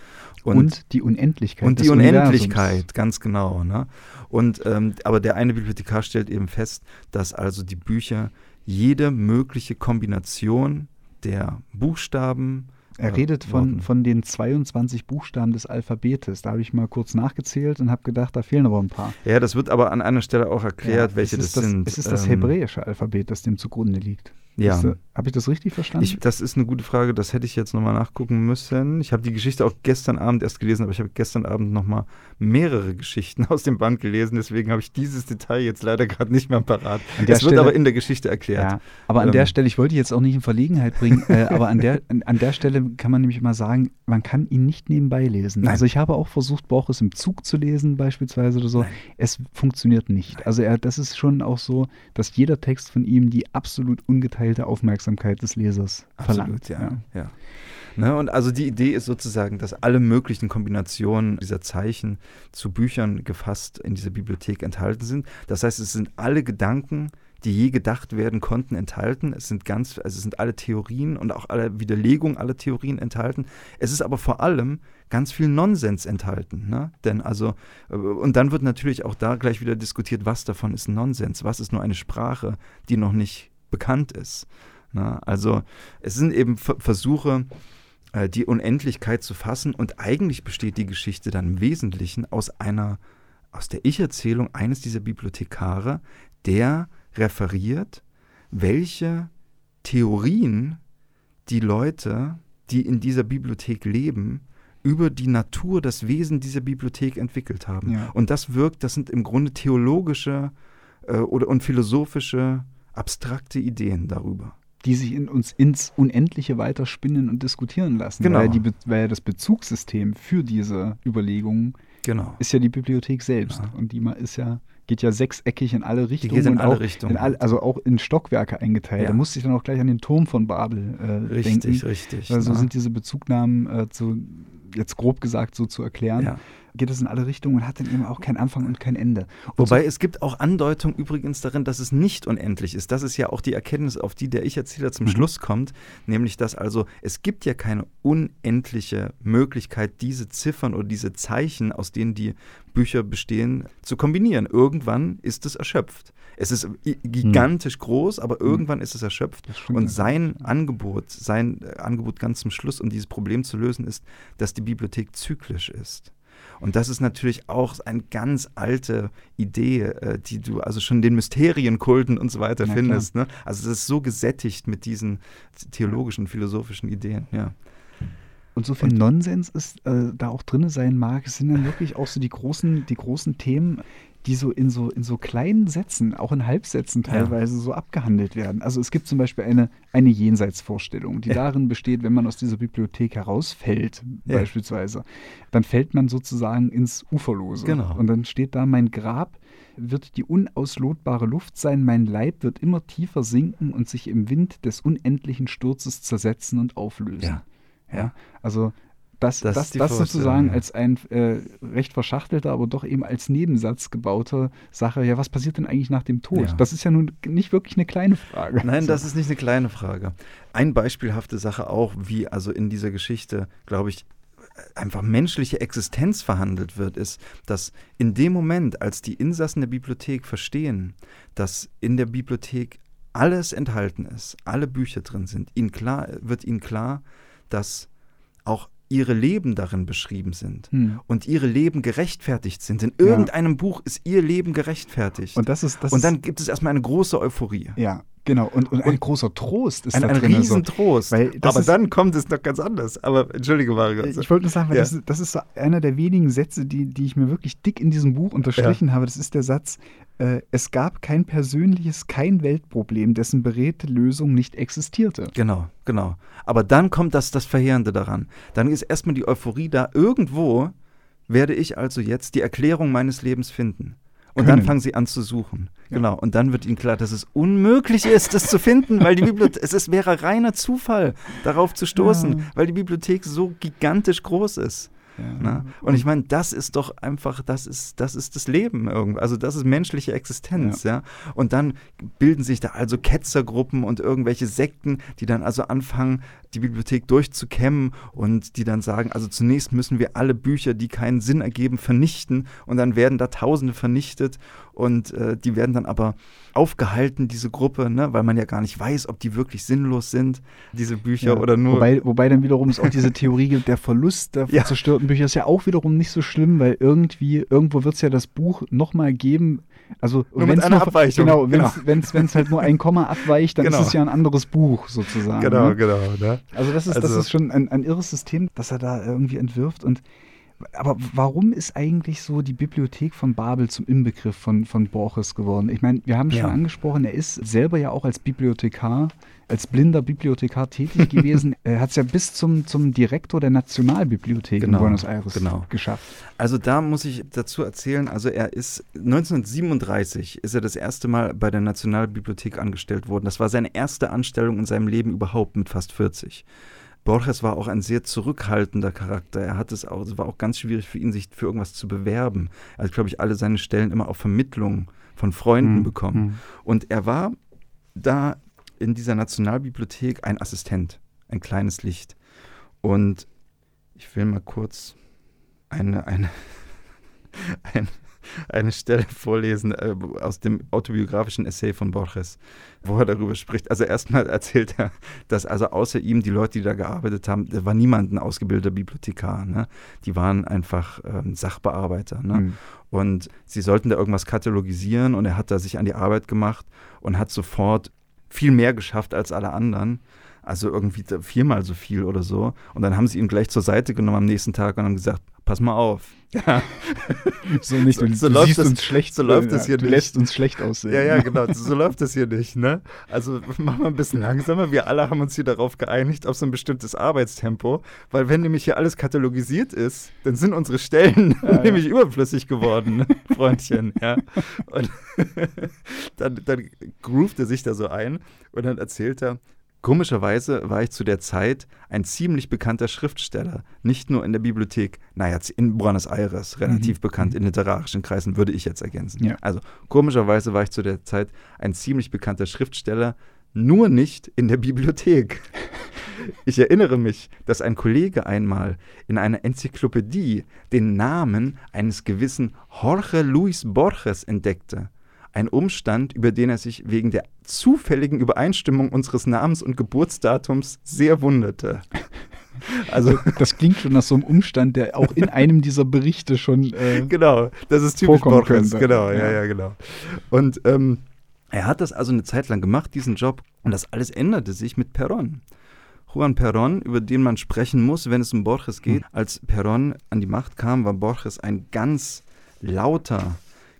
Und, und die Unendlichkeit. Und die Unendlichkeit, ganz genau. Ne? Und, ähm, aber der eine Bibliothekar stellt eben fest, dass also die Bücher jede mögliche Kombination der Buchstaben, er redet von, von den 22 Buchstaben des Alphabetes. Da habe ich mal kurz nachgezählt und habe gedacht, da fehlen aber ein paar. Ja, das wird aber an einer Stelle auch erklärt, ja, welche das, das, sind. Es ist das ähm, hebräische Alphabet, das dem zugrunde liegt. Ja. Habe ich das richtig verstanden? Ich, das ist eine gute Frage, das hätte ich jetzt nochmal nachgucken müssen. Ich habe die Geschichte auch gestern Abend erst gelesen, aber ich habe gestern Abend nochmal mehrere Geschichten aus dem Band gelesen, deswegen habe ich dieses Detail jetzt leider gerade nicht mehr parat. Es Stelle, wird aber in der Geschichte erklärt. Ja, aber an ähm, der Stelle, ich wollte jetzt auch nicht in Verlegenheit bringen, äh, aber an der, an, der Stelle kann man nämlich mal sagen, man kann ihn nicht nebenbei lesen. Nein. Also ich habe auch versucht, Borges im Zug zu lesen beispielsweise oder so. Nein. Es funktioniert nicht. Also er, das ist schon auch so, dass jeder Text von ihm die absolut ungeteilte Aufmerksamkeit Aufmerksamkeit des Lesers Absolut, verlangt. Ja, ja. ja. Ne, und also die Idee ist sozusagen, dass alle möglichen Kombinationen dieser Zeichen zu Büchern gefasst in dieser Bibliothek enthalten sind. Das heißt, es sind alle Gedanken, die je gedacht werden konnten, enthalten. Es sind ganz, also es sind alle Theorien und auch alle Widerlegungen aller Theorien enthalten. Es ist aber vor allem ganz viel Nonsens enthalten. Ne? Denn also, äh, und dann wird natürlich auch da gleich wieder diskutiert, was davon ist Nonsens, was ist nur eine Sprache, die noch nicht bekannt ist. Na, ne? also es sind eben Versuche, äh, die Unendlichkeit zu fassen und eigentlich besteht die Geschichte dann im Wesentlichen aus einer, aus der Ich-Erzählung eines dieser Bibliothekare, der referiert, welche Theorien die Leute, die in dieser Bibliothek leben, über die Natur, das Wesen dieser Bibliothek entwickelt haben. Ja. Und das wirkt, das sind im Grunde theologische äh, oder und philosophische, abstrakte Ideen darüber die sich in uns ins Unendliche weiterspinnen und diskutieren lassen. Genau. Weil, die, weil das Bezugssystem für diese Überlegungen genau. ist ja die Bibliothek selbst. Ja. Und die ist ja, geht ja sechseckig in alle Richtungen. Die geht in alle Richtungen. All, also auch in Stockwerke eingeteilt. Ja. Da musste ich dann auch gleich an den Turm von Babel äh, richtig, denken. Richtig, richtig. Also sind diese Bezugnahmen äh, zu, jetzt grob gesagt so zu erklären. Ja geht es in alle Richtungen und hat dann eben auch keinen Anfang und kein Ende. Und Wobei so es gibt auch Andeutungen übrigens darin, dass es nicht unendlich ist. Das ist ja auch die Erkenntnis, auf die der Ich-Erzähler zum mhm. Schluss kommt, nämlich dass also es gibt ja keine unendliche Möglichkeit, diese Ziffern oder diese Zeichen, aus denen die Bücher bestehen, zu kombinieren. Irgendwann ist es erschöpft. Es ist gigantisch mhm. groß, aber mhm. irgendwann ist es erschöpft. Und sein Angebot, sein äh, Angebot ganz zum Schluss, um dieses Problem zu lösen, ist, dass die Bibliothek zyklisch ist. Und das ist natürlich auch eine ganz alte Idee, äh, die du also schon den Mysterienkulten und so weiter ja, findest. Ne? Also es ist so gesättigt mit diesen theologischen, philosophischen Ideen, ja. Und so viel und, Nonsens ist äh, da auch drin sein mag, es sind dann wirklich auch so die großen, die großen Themen, die so in so in so kleinen Sätzen, auch in Halbsätzen teilweise ja. so abgehandelt werden. Also es gibt zum Beispiel eine, eine Jenseitsvorstellung, die ja. darin besteht, wenn man aus dieser Bibliothek herausfällt, ja. beispielsweise, dann fällt man sozusagen ins Uferlose. Genau. Und dann steht da, mein Grab wird die unauslotbare Luft sein, mein Leib wird immer tiefer sinken und sich im Wind des unendlichen Sturzes zersetzen und auflösen. Ja. Ja, also das, das, das, das sozusagen ja. als ein äh, recht verschachtelter, aber doch eben als Nebensatz gebauter Sache, ja, was passiert denn eigentlich nach dem Tod? Ja. Das ist ja nun nicht wirklich eine kleine Frage. Nein, so. das ist nicht eine kleine Frage. Ein beispielhafte Sache auch, wie also in dieser Geschichte, glaube ich, einfach menschliche Existenz verhandelt wird, ist, dass in dem Moment, als die Insassen der Bibliothek verstehen, dass in der Bibliothek alles enthalten ist, alle Bücher drin sind, ihnen klar, wird ihnen klar, dass auch ihre Leben darin beschrieben sind hm. und ihre Leben gerechtfertigt sind. In irgendeinem ja. Buch ist ihr Leben gerechtfertigt. Und, das ist, das und dann gibt es erstmal eine große Euphorie. Ja, Genau, und, und ein und großer Trost ist ein, da drin. Ein Riesentrost. Weil aber dann kommt es noch ganz anders. Aber entschuldige, Mario. Ich wollte nur sagen, weil ja. das, ist, das, ist, so einer der wenigen Sätze, die, die ich mir wirklich dick in diesem Buch unterstrichen ja. habe. Das ist der Satz, äh, es gab kein persönliches, kein Weltproblem, dessen beredte Lösung nicht existierte. Genau, genau. Aber dann kommt das, das Verheerende daran. Dann ist erstmal die Euphorie da. Irgendwo werde ich also jetzt die Erklärung meines Lebens finden. Und Können. dann fangen sie an zu suchen. Ja. Genau. Und dann wird ihnen klar, dass es unmöglich ist, das zu finden, weil die Bibliothek, es ist, wäre reiner Zufall, darauf zu stoßen, ja. weil die Bibliothek so gigantisch groß ist. Ja. Und ich meine, das ist doch einfach, das ist, das ist das Leben irgendwie. Also das ist menschliche Existenz, ja. ja. Und dann bilden sich da also Ketzergruppen und irgendwelche Sekten, die dann also anfangen, die Bibliothek durchzukämmen und die dann sagen, also zunächst müssen wir alle Bücher, die keinen Sinn ergeben, vernichten und dann werden da Tausende vernichtet und äh, die werden dann aber aufgehalten, diese Gruppe, ne, weil man ja gar nicht weiß, ob die wirklich sinnlos sind, diese Bücher ja, oder nur. Wobei, wobei dann wiederum es auch diese Theorie gibt, der Verlust der ja. zerstörten Bücher ist ja auch wiederum nicht so schlimm, weil irgendwie, irgendwo wird es ja das Buch nochmal geben, also nur mit einer nur, Abweichung. Genau, wenn es genau. halt nur ein Komma abweicht, dann genau. ist es ja ein anderes Buch sozusagen. Genau, ne? genau. Ne? Also das ist, also, das ist schon ein, ein irres System, das er da irgendwie entwirft und aber warum ist eigentlich so die Bibliothek von Babel zum Inbegriff von, von Borges geworden? Ich meine, wir haben schon ja. angesprochen, er ist selber ja auch als Bibliothekar, als blinder Bibliothekar tätig gewesen. er hat es ja bis zum, zum Direktor der Nationalbibliothek genau, in Buenos Aires genau. geschafft. Also da muss ich dazu erzählen, also er ist 1937 ist er das erste Mal bei der Nationalbibliothek angestellt worden. Das war seine erste Anstellung in seinem Leben überhaupt mit fast 40. Borges war auch ein sehr zurückhaltender Charakter. Er hat es auch, es war auch ganz schwierig für ihn, sich für irgendwas zu bewerben. Er hat, glaube ich, alle seine Stellen immer auf Vermittlung von Freunden mhm. bekommen. Mhm. Und er war da in dieser Nationalbibliothek ein Assistent, ein kleines Licht. Und ich will mal kurz eine, eine, ein, eine Stelle vorlesen äh, aus dem autobiografischen Essay von Borges, wo er darüber spricht. Also erstmal erzählt er, dass also außer ihm die Leute, die da gearbeitet haben, da war niemand ein ausgebildeter Bibliothekar. Ne? Die waren einfach ähm, Sachbearbeiter. Ne? Mhm. Und sie sollten da irgendwas katalogisieren und er hat da sich an die Arbeit gemacht und hat sofort viel mehr geschafft als alle anderen. Also irgendwie viermal so viel oder so. Und dann haben sie ihn gleich zur Seite genommen am nächsten Tag und haben gesagt, pass mal auf. Ja. so nicht, so, so läuft das, uns schlecht, so läuft das hier du nicht. lässt uns schlecht aussehen. Ja, ja, genau, so läuft das hier nicht, ne? Also mach mal ein bisschen langsamer. Wir alle haben uns hier darauf geeinigt, auf so ein bestimmtes Arbeitstempo, weil wenn nämlich hier alles katalogisiert ist, dann sind unsere Stellen ja, nämlich ja. überflüssig geworden? Freundchen, ja. Und dann, dann groovt er sich da so ein und dann erzählt er, Komischerweise war ich zu der Zeit ein ziemlich bekannter Schriftsteller, nicht nur in der Bibliothek, naja, in Buenos Aires, relativ mhm. bekannt in literarischen Kreisen, würde ich jetzt ergänzen. Ja. Also komischerweise war ich zu der Zeit ein ziemlich bekannter Schriftsteller, nur nicht in der Bibliothek. Ich erinnere mich, dass ein Kollege einmal in einer Enzyklopädie den Namen eines gewissen Jorge Luis Borges entdeckte ein Umstand, über den er sich wegen der zufälligen Übereinstimmung unseres Namens und Geburtsdatums sehr wunderte. Also das klingt schon nach so einem Umstand, der auch in einem dieser Berichte schon äh, genau, das ist typisch Borges, genau, ja, ja, genau. Und ähm, er hat das also eine Zeit lang gemacht, diesen Job, und das alles änderte sich mit Perón. Juan Perón, über den man sprechen muss, wenn es um Borges geht. Hm. Als Perón an die Macht kam, war Borges ein ganz lauter,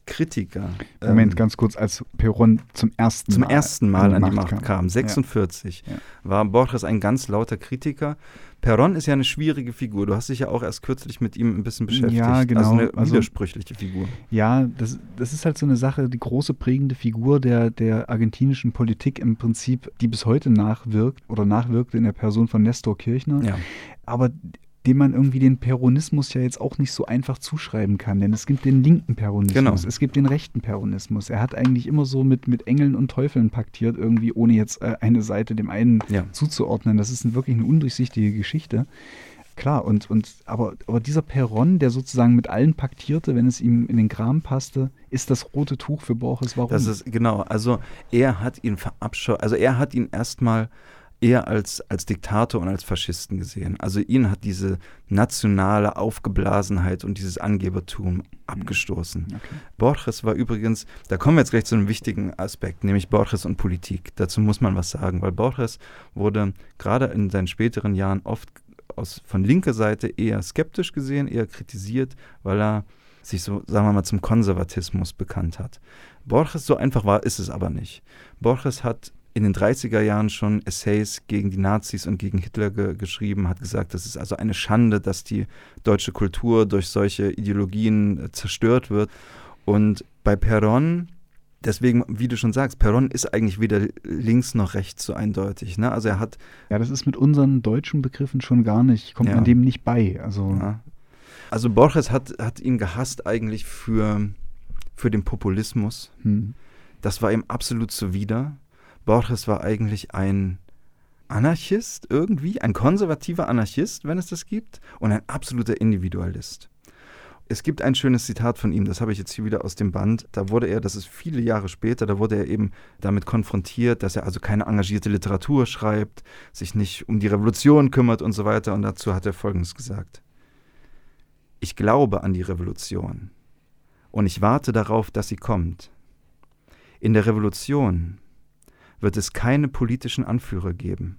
Kritiker. Moment, ähm, ganz kurz, als Peron zum ersten zum Mal, ersten Mal an die, Macht, kam, kam 46, ja. war Borges ein ganz lauter Kritiker. Perron ist ja eine schwierige Figur. Du hast dich ja auch erst kürzlich mit ihm ein bisschen beschäftigt. Ja, genau. Also eine also, widersprüchliche Figur. Ja, das, das ist halt so eine Sache, die große prägende Figur der, der argentinischen Politik im Prinzip, die bis heute nachwirkt oder nachwirkt in der Person von Nestor Kirchner. Ja. Aber dem man irgendwie den Peronismus ja jetzt auch nicht so einfach zuschreiben kann. Denn es gibt den linken Peronismus, genau. es gibt den rechten Peronismus. Er hat eigentlich immer so mit, mit Engeln und Teufeln paktiert, irgendwie ohne jetzt äh, eine Seite dem einen ja. zuzuordnen. Das ist ein, wirklich eine undurchsichtige Geschichte. Klar, und, und aber, aber dieser Peron, der sozusagen mit allen paktierte, wenn es ihm in den Kram passte, ist das rote Tuch für Borges. Warum? Das ist genau, also er hat ihn verabscheut, also er hat ihn erstmal eher als, als Diktator und als Faschisten gesehen. Also ihn hat diese nationale Aufgeblasenheit und dieses Angebertum abgestoßen. Okay. Borges war übrigens, da kommen wir jetzt gleich zu einem wichtigen Aspekt, nämlich Borges und Politik. Dazu muss man was sagen, weil Borges wurde gerade in seinen späteren Jahren oft aus, von linker Seite eher skeptisch gesehen, eher kritisiert, weil er sich so, sagen wir mal, zum Konservatismus bekannt hat. Borges, so einfach war, ist es aber nicht. Borges hat in den 30er Jahren schon Essays gegen die Nazis und gegen Hitler ge geschrieben, hat gesagt, das ist also eine Schande, dass die deutsche Kultur durch solche Ideologien äh, zerstört wird. Und bei Perron, deswegen, wie du schon sagst, Perron ist eigentlich weder links noch rechts so eindeutig. Ne? Also er hat. Ja, das ist mit unseren deutschen Begriffen schon gar nicht, kommt ja. man dem nicht bei. Also, ja. also Borges hat, hat ihn gehasst eigentlich für, für den Populismus. Hm. Das war ihm absolut zuwider. Borges war eigentlich ein Anarchist irgendwie, ein konservativer Anarchist, wenn es das gibt, und ein absoluter Individualist. Es gibt ein schönes Zitat von ihm, das habe ich jetzt hier wieder aus dem Band. Da wurde er, das ist viele Jahre später, da wurde er eben damit konfrontiert, dass er also keine engagierte Literatur schreibt, sich nicht um die Revolution kümmert und so weiter. Und dazu hat er Folgendes gesagt. Ich glaube an die Revolution und ich warte darauf, dass sie kommt. In der Revolution wird es keine politischen Anführer geben.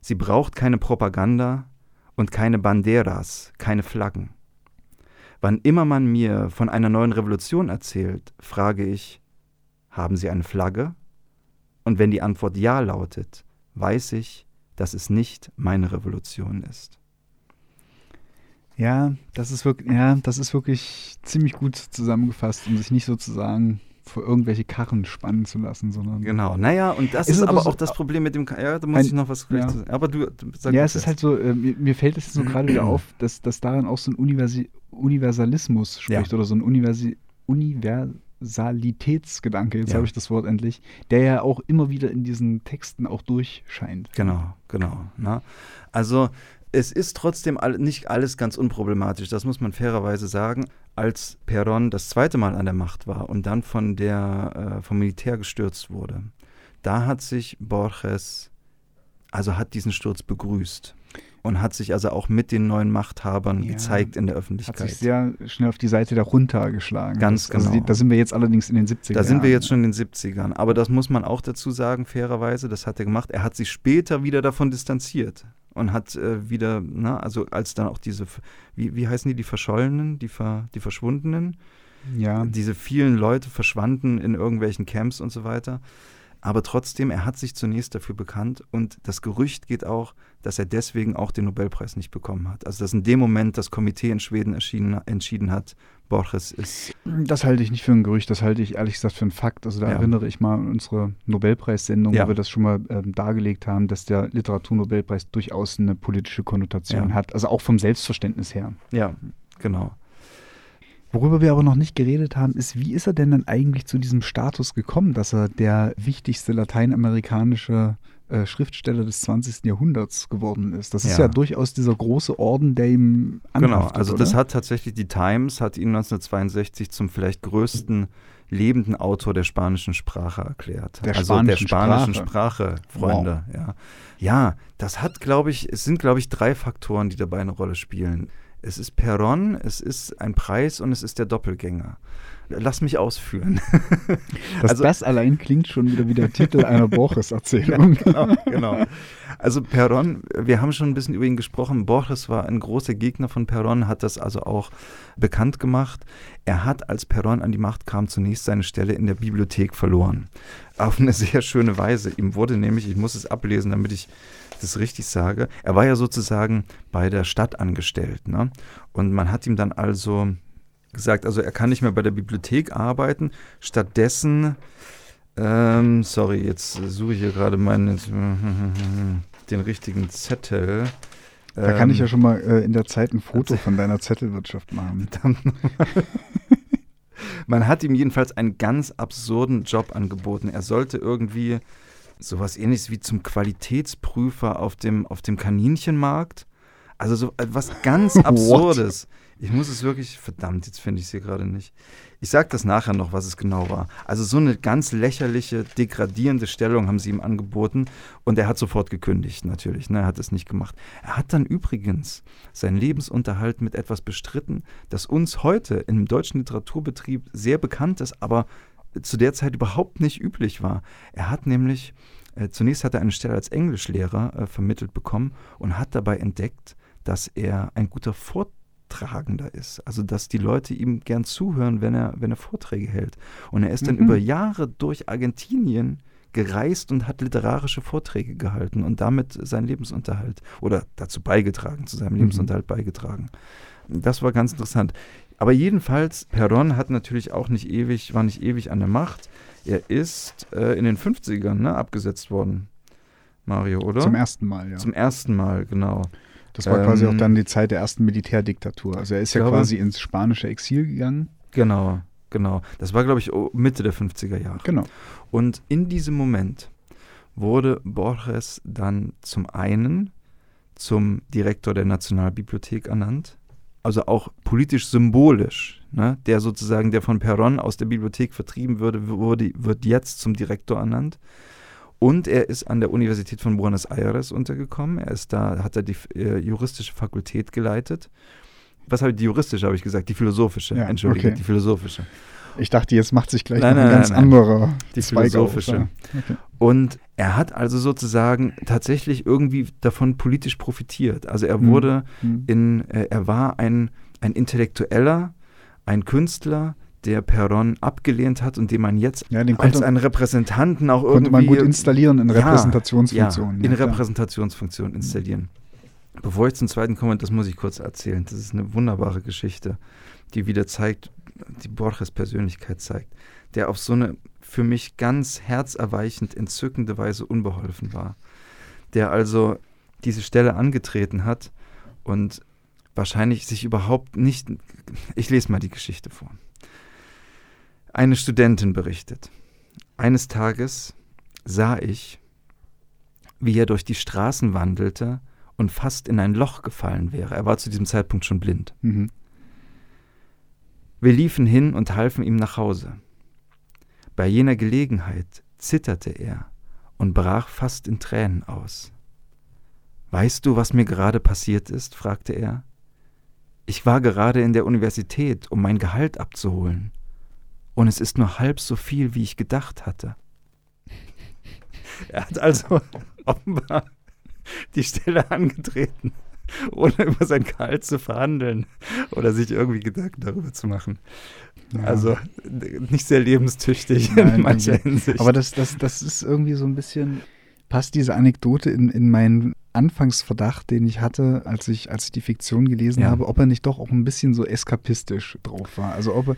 Sie braucht keine Propaganda und keine Banderas, keine Flaggen. Wann immer man mir von einer neuen Revolution erzählt, frage ich, haben Sie eine Flagge? Und wenn die Antwort Ja lautet, weiß ich, dass es nicht meine Revolution ist. Ja, das ist wirklich, ja, das ist wirklich ziemlich gut zusammengefasst, um sich nicht sozusagen vor irgendwelche Karren spannen zu lassen, sondern. Genau, naja, und das ist, ist aber so, auch das Problem mit dem. Ja, da muss ein, ich noch was ja. sagen. Aber du, sag Ja, es ist halt so, äh, mir, mir, fällt es so gerade wieder auf, dass, dass daran auch so ein Universi Universalismus spricht ja. oder so ein Universi Universalitätsgedanke, jetzt ja. habe ich das Wort endlich, der ja auch immer wieder in diesen Texten auch durchscheint. Genau, genau. Na? Also es ist trotzdem nicht alles ganz unproblematisch, das muss man fairerweise sagen. Als Perón das zweite Mal an der Macht war und dann von der, äh, vom Militär gestürzt wurde, da hat sich Borges, also hat diesen Sturz begrüßt und hat sich also auch mit den neuen Machthabern ja, gezeigt in der Öffentlichkeit. Hat sich sehr schnell auf die Seite der Junta geschlagen. Ganz also genau. die, da sind wir jetzt allerdings in den 70ern. Da sind wir jetzt schon in den 70ern. Aber das muss man auch dazu sagen, fairerweise, das hat er gemacht. Er hat sich später wieder davon distanziert und hat äh, wieder, na, also als dann auch diese, wie, wie heißen die, die Verschollenen, die, Ver, die Verschwundenen? Ja. Diese vielen Leute verschwanden in irgendwelchen Camps und so weiter. Aber trotzdem, er hat sich zunächst dafür bekannt und das Gerücht geht auch, dass er deswegen auch den Nobelpreis nicht bekommen hat. Also dass in dem Moment das Komitee in Schweden entschieden hat, Borges ist. Das halte ich nicht für ein Gerücht, das halte ich ehrlich gesagt für einen Fakt. Also da ja. erinnere ich mal an unsere Nobelpreissendung, ja. wo wir das schon mal ähm, dargelegt haben, dass der Literaturnobelpreis durchaus eine politische Konnotation ja. hat. Also auch vom Selbstverständnis her. Ja, genau. Worüber wir aber noch nicht geredet haben, ist, wie ist er denn dann eigentlich zu diesem Status gekommen, dass er der wichtigste lateinamerikanische äh, Schriftsteller des 20. Jahrhunderts geworden ist. Das ist ja, ja durchaus dieser große Orden, der ihm anhaftet, Genau, also oder? das hat tatsächlich die Times, hat ihn 1962 zum vielleicht größten lebenden Autor der spanischen Sprache erklärt. Der also spanischen der spanischen Sprache, Sprache Freunde. Wow. Ja. ja, das hat, glaube ich, es sind, glaube ich, drei Faktoren, die dabei eine Rolle spielen. Es ist Perron, es ist ein Preis und es ist der Doppelgänger. Lass mich ausführen. Das, also, das allein klingt schon wieder wie der Titel einer Borges-Erzählung. Ja, genau, genau. Also Perron, wir haben schon ein bisschen über ihn gesprochen. Borges war ein großer Gegner von Perron, hat das also auch bekannt gemacht. Er hat, als Perron an die Macht kam, zunächst seine Stelle in der Bibliothek verloren. Auf eine sehr schöne Weise. Ihm wurde nämlich, ich muss es ablesen, damit ich das richtig sage, er war ja sozusagen bei der Stadt angestellt. Ne? Und man hat ihm dann also gesagt, also er kann nicht mehr bei der Bibliothek arbeiten. Stattdessen, ähm, sorry, jetzt suche ich hier gerade meinen, den richtigen Zettel. Da kann ich ja ähm, schon mal äh, in der Zeit ein Foto von deiner Zettelwirtschaft machen. Man hat ihm jedenfalls einen ganz absurden Job angeboten. Er sollte irgendwie sowas ähnliches wie zum Qualitätsprüfer auf dem, auf dem Kaninchenmarkt Also so äh, was ganz Absurdes. Ich muss es wirklich, verdammt, jetzt finde ich es hier gerade nicht. Ich sage das nachher noch, was es genau war. Also so eine ganz lächerliche, degradierende Stellung haben sie ihm angeboten und er hat sofort gekündigt, natürlich. Ne? Er hat es nicht gemacht. Er hat dann übrigens seinen Lebensunterhalt mit etwas bestritten, das uns heute im deutschen Literaturbetrieb sehr bekannt ist, aber zu der Zeit überhaupt nicht üblich war. Er hat nämlich, äh, zunächst hat er eine Stelle als Englischlehrer äh, vermittelt bekommen und hat dabei entdeckt, dass er ein guter Vortragender ist. Also dass die Leute ihm gern zuhören, wenn er, wenn er Vorträge hält. Und er ist mhm. dann über Jahre durch Argentinien gereist und hat literarische Vorträge gehalten und damit seinen Lebensunterhalt oder dazu beigetragen, zu seinem mhm. Lebensunterhalt beigetragen. Das war ganz interessant. Aber jedenfalls, Perón hat natürlich auch nicht ewig, war nicht ewig an der Macht. Er ist äh, in den 50ern ne, abgesetzt worden, Mario, oder? Zum ersten Mal, ja. Zum ersten Mal, genau. Das war ähm, quasi auch ähm, dann die Zeit der ersten Militärdiktatur. Also er ist ja glaube, quasi ins spanische Exil gegangen. Genau, genau. Das war, glaube ich, Mitte der 50er Jahre. Genau. Und in diesem Moment wurde Borges dann zum einen zum Direktor der Nationalbibliothek ernannt, also auch politisch symbolisch, ne, der sozusagen, der von Perón aus der Bibliothek vertrieben würde, wurde, wird jetzt zum Direktor ernannt. Und er ist an der Universität von Buenos Aires untergekommen. Er ist da, hat er die äh, juristische Fakultät geleitet. Was habe ich, die juristische habe ich gesagt? Die philosophische, ja, entschuldige, okay. die philosophische. Ich dachte, jetzt macht sich gleich nein, nein, ein ganz nein, anderer. Die Zweig philosophische. Okay. Und er hat also sozusagen tatsächlich irgendwie davon politisch profitiert. Also er hm. wurde mhm. in, äh, er war ein, ein Intellektueller, ein Künstler, der Perron abgelehnt hat und den man jetzt ja, als konnte, einen Repräsentanten auch irgendwie. Konnte man gut installieren in Repräsentationsfunktionen. Ja, in Repräsentationsfunktionen installieren. Bevor ich zum zweiten komme, das muss ich kurz erzählen. Das ist eine wunderbare Geschichte, die wieder zeigt, die Borges Persönlichkeit zeigt, der auf so eine für mich ganz herzerweichend entzückende Weise unbeholfen war. Der also diese Stelle angetreten hat und wahrscheinlich sich überhaupt nicht. Ich lese mal die Geschichte vor. Eine Studentin berichtet. Eines Tages sah ich, wie er durch die Straßen wandelte und fast in ein Loch gefallen wäre. Er war zu diesem Zeitpunkt schon blind. Mhm. Wir liefen hin und halfen ihm nach Hause. Bei jener Gelegenheit zitterte er und brach fast in Tränen aus. Weißt du, was mir gerade passiert ist? fragte er. Ich war gerade in der Universität, um mein Gehalt abzuholen, und es ist nur halb so viel, wie ich gedacht hatte. Er hat also offenbar die Stelle angetreten ohne über sein Gehalt zu verhandeln oder sich irgendwie Gedanken darüber zu machen. Ja. Also nicht sehr lebenstüchtig Nein, in mancher irgendwie. Hinsicht. Aber das, das, das ist irgendwie so ein bisschen, passt diese Anekdote in, in meinen Anfangsverdacht, den ich hatte, als ich, als ich die Fiktion gelesen ja. habe, ob er nicht doch auch ein bisschen so eskapistisch drauf war. Also ob er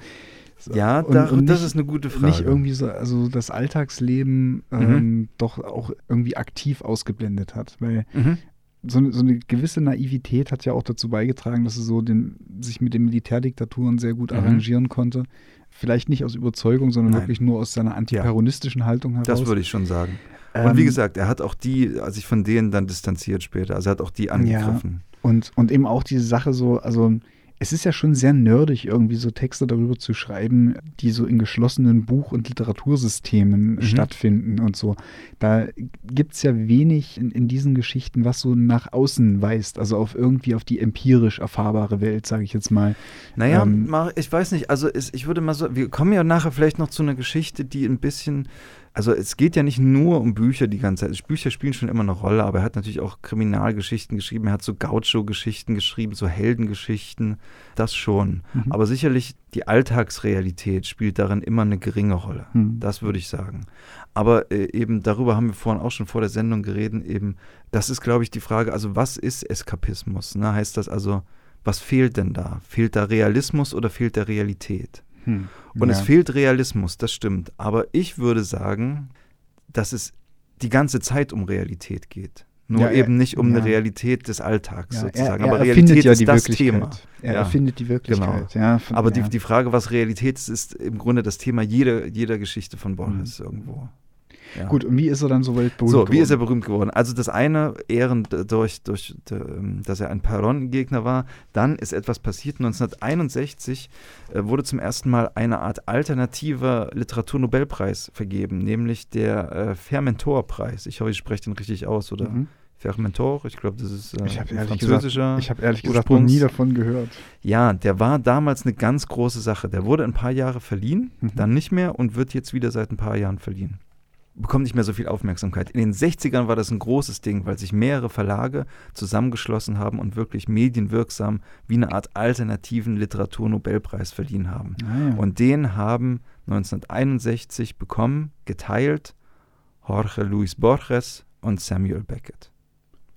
ja, und, da, und nicht, das ist eine gute Frage. Nicht irgendwie so, also das Alltagsleben mhm. ähm, doch auch irgendwie aktiv ausgeblendet hat. Weil mhm so eine, so eine, gewisse Naivität hat ja auch dazu beigetragen, dass er so den, sich mit den Militärdiktaturen sehr gut mhm. arrangieren konnte. Vielleicht nicht aus Überzeugung, sondern Nein. wirklich nur aus seiner antiperonistischen ja. Haltung heraus. Das würde ich schon sagen. Und ähm, wie gesagt, er hat auch die, sich von denen dann distanziert später. Also er hat auch die angegriffen. Ja. Und, und eben auch diese Sache so, also es ist ja schon sehr nerdig, irgendwie so Texte darüber zu schreiben, die so in geschlossenen Buch- und Literatursystemen mhm. stattfinden und so. Da gibt es ja wenig in, in, diesen Geschichten, was so nach außen weist, also auf irgendwie auf die empirisch erfahrbare Welt, sage ich jetzt mal. Naja, ähm, ich weiß nicht, also ich würde mal so, wir kommen ja nachher vielleicht noch zu einer Geschichte, die ein bisschen also es geht ja nicht nur um Bücher die ganze Zeit. Bücher spielen schon immer eine Rolle, aber er hat natürlich auch Kriminalgeschichten geschrieben, er hat so Gaucho-Geschichten geschrieben, so Heldengeschichten, das schon. Mhm. Aber sicherlich die Alltagsrealität spielt darin immer eine geringe Rolle. Mhm. Das würde ich sagen. Aber äh, eben darüber haben wir vorhin auch schon vor der Sendung geredet, eben, das ist, glaube ich, die Frage, also was ist Eskapismus? Ne? Heißt das also, was fehlt denn da? Fehlt da Realismus oder fehlt da Realität? Hm. Und ja. es fehlt Realismus, das stimmt. Aber ich würde sagen, dass es die ganze Zeit um Realität geht. Nur ja, eben nicht um ja. eine Realität des Alltags ja, sozusagen. Er, er Aber Realität ja ist das Thema. Er erfindet die Wirklichkeit. Genau. Von, Aber die, die Frage, was Realität ist, ist im Grunde das Thema jeder, jeder Geschichte von Borges mhm. irgendwo. Ja. Gut, und wie ist er dann so weltberühmt So, geworden? wie ist er berühmt geworden? Also das eine, Ehren durch, durch, ähm, dass er ein Perron-Gegner war. Dann ist etwas passiert. 1961 äh, wurde zum ersten Mal eine Art alternativer Literaturnobelpreis vergeben, nämlich der äh, Fermentor-Preis. Ich hoffe, ich spreche den richtig aus, oder? Mhm. Fermentor, ich glaube, das ist äh, Ich habe französischer. gesagt, ich hab ehrlich gesagt noch nie davon gehört. Ja, der war damals eine ganz große Sache. Der wurde ein paar Jahre verliehen, Mhm. dann nicht mehr und wird jetzt wieder seit ein paar Jahren verliehen. Bekommt nicht mehr so viel Aufmerksamkeit. In den 60ern war das ein großes Ding, weil sich mehrere Verlage zusammengeschlossen haben und wirklich medienwirksam wie eine Art alternativen Literaturnobelpreis verliehen haben. Ah, ja. Und den haben 1961 bekommen, geteilt, Jorge Luis Borges und Samuel Beckett.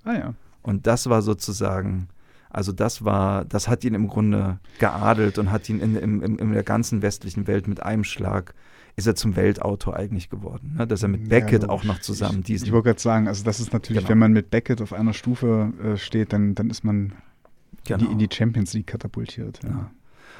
ah ja. Und das war sozusagen, also das war, das hat ihn im Grunde geadelt und hat ihn in, in, in, in der ganzen westlichen Welt mit einem Schlag, ist er zum Weltautor eigentlich geworden. Ne? Dass er mit Ja, Beckett logisch. auch noch zusammen Ich, diesen. ich wollte gerade sagen, also das ist natürlich, Genau. wenn man mit Beckett auf einer Stufe äh, steht, dann, dann ist man in, die, in die Champions League katapultiert. Ja. Ja.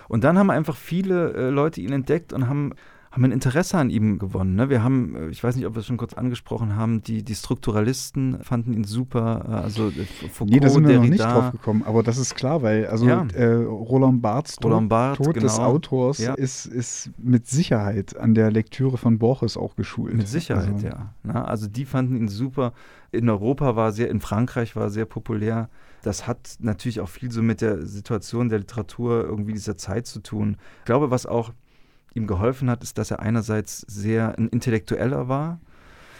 Und dann haben einfach viele äh, Leute ihn entdeckt und haben, haben ein Interesse an ihm gewonnen. Ne? Wir haben, äh, ich weiß nicht, ob wir es schon kurz angesprochen haben, die, die Strukturalisten fanden ihn super. Äh, also äh, Foucault, Nee, da sind wir noch nicht drauf gekommen, aber das ist klar, weil also Ja. äh, Roland Barths Tod, Roland Barthes, Tod des genau. Autors Ja. ist, ist mit Sicherheit an der Lektüre von Borges auch geschult. Mit Sicherheit, also, ja. Na, also die fanden ihn super. In Europa war sehr, in Frankreich war er sehr populär. Das hat natürlich auch viel so mit der Situation der Literatur irgendwie dieser Zeit zu tun. Ich glaube, was auch ihm geholfen hat, ist, dass er einerseits sehr ein Intellektueller war,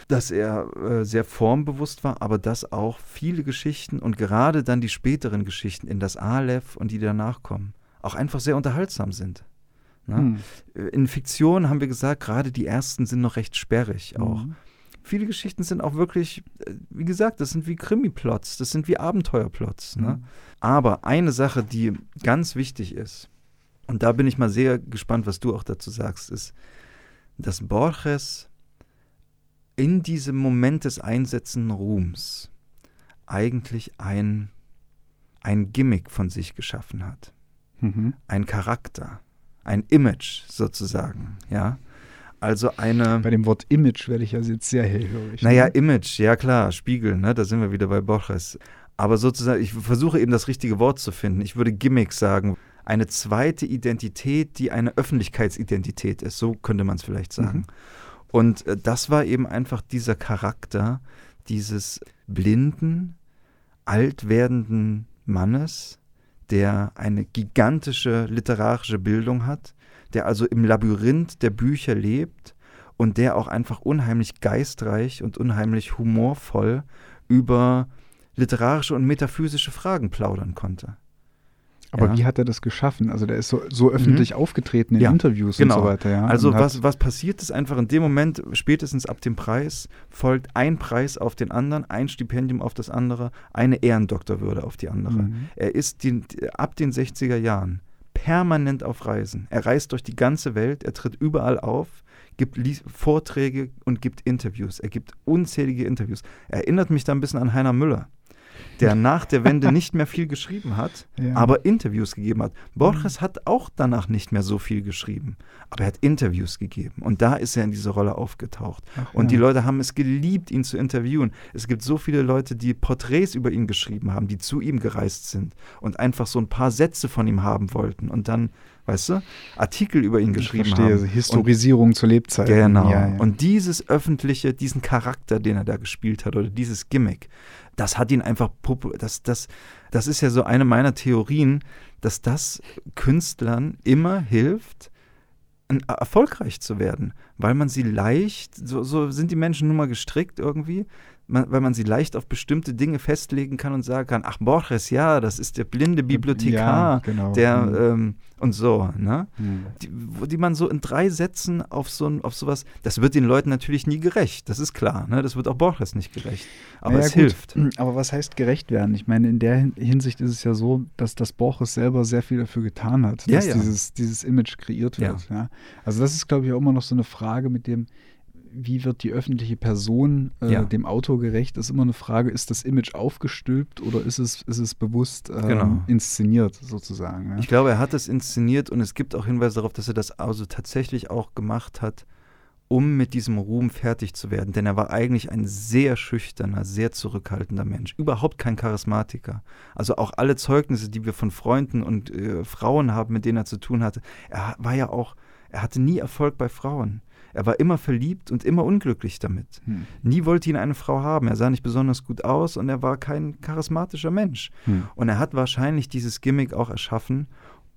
dass er äh, sehr formbewusst war, aber dass auch viele Geschichten und gerade dann die späteren Geschichten in das Aleph und die danach kommen, auch einfach sehr unterhaltsam sind. Na? Hm. Äh, In Fiktion haben wir gesagt, gerade die ersten sind noch recht sperrig auch. Mhm. Viele Geschichten sind auch wirklich, äh, wie gesagt, das sind wie Krimi-Plots, das sind wie Abenteuerplots. Ne? Mhm. Aber eine Sache, die ganz wichtig ist, und da bin ich mal sehr gespannt, was du auch dazu sagst, ist, dass Borges in diesem Moment des einsetzenden Ruhms eigentlich ein, ein Gimmick von sich geschaffen hat Mhm. ein Charakter, ein Image sozusagen, ja. Also eine, Bei dem Wort Image werde ich ja jetzt sehr hellhörig. naja, ne? Image, ja klar, Spiegel, ne, da sind wir wieder bei Borges. Aber sozusagen, ich versuche eben das richtige Wort zu finden. Ich würde Gimmick sagen. Eine zweite Identität, die eine Öffentlichkeitsidentität ist, so könnte man es vielleicht sagen. Mhm. Und äh, das war eben einfach dieser Charakter dieses blinden, alt werdenden Mannes, der eine gigantische literarische Bildung hat, der also im Labyrinth der Bücher lebt und der auch einfach unheimlich geistreich und unheimlich humorvoll über literarische und metaphysische Fragen plaudern konnte. Aber ja. wie hat er das geschaffen? Also der ist so, so öffentlich aufgetreten in Ja, Interviews genau. und so weiter. Ja? Also und was, was passiert ist einfach in dem Moment, spätestens ab dem Preis, folgt ein Preis auf den anderen, ein Stipendium auf das andere, eine Ehrendoktorwürde auf die andere. Mhm. Er ist die, ab den 60er Jahren permanent auf Reisen. Er reist durch die ganze Welt, er tritt überall auf, gibt lies- Vorträge und gibt Interviews. Er gibt unzählige Interviews. Erinnert mich da ein bisschen an Heiner Müller, der nach der Wende nicht mehr viel geschrieben hat, Ja. aber Interviews gegeben hat. Borges hat auch danach nicht mehr so viel geschrieben, aber er hat Interviews gegeben und da ist er in diese Rolle aufgetaucht. Ach Und ja. die Leute haben es geliebt, ihn zu interviewen. Es gibt so viele Leute, die Porträts über ihn geschrieben haben, die zu ihm gereist sind und einfach so ein paar Sätze von ihm haben wollten und dann, weißt du, Artikel über ihn ich geschrieben verstehe, haben. Historisierung zur Lebzeit. Genau. Ja, ja. Und dieses öffentliche, diesen Charakter, den er da gespielt hat, oder dieses Gimmick, das hat ihn einfach, das, das, das ist ja so eine meiner Theorien, dass das Künstlern immer hilft, erfolgreich zu werden, weil man sie leicht, so, so sind die Menschen nun mal gestrickt irgendwie, man, weil man sie leicht auf bestimmte Dinge festlegen kann und sagen kann, ach Borges, ja, das ist der blinde Bibliothekar, Ja, genau. der Mhm. ähm, und so, ne? Hm. die, wo- die man so in drei Sätzen auf so ein, auf sowas, das wird den Leuten natürlich nie gerecht, das ist klar, ne? Das wird auch Borges nicht gerecht. Aber Naja, es gut. hilft. Aber was heißt gerecht werden? Ich meine, in der Hin- Hinsicht ist es ja so, dass das Borges selber sehr viel dafür getan hat, Ja, dass ja. Dieses, dieses Image kreiert wird. Ja. Also das ist, glaube ich, auch immer noch so eine Frage mit dem, wie wird die öffentliche Person äh, Ja. dem Autor gerecht? ist immer eine Frage, ist das Image aufgestülpt oder ist es, ist es bewusst ähm, Genau. inszeniert sozusagen? Ja? Ich glaube, er hat es inszeniert und es gibt auch Hinweise darauf, dass er das also tatsächlich auch gemacht hat, um mit diesem Ruhm fertig zu werden. Denn er war eigentlich ein sehr schüchterner, sehr zurückhaltender Mensch. Überhaupt kein Charismatiker. Also auch alle Zeugnisse, die wir von Freunden und äh, Frauen haben, mit denen er zu tun hatte. Er war ja auch, er hatte nie Erfolg bei Frauen. Er war immer verliebt und immer unglücklich damit. Hm. Nie wollte ihn eine Frau haben. Er sah nicht besonders gut aus und er war kein charismatischer Mensch. Hm. Und er hat wahrscheinlich dieses Gimmick auch erschaffen,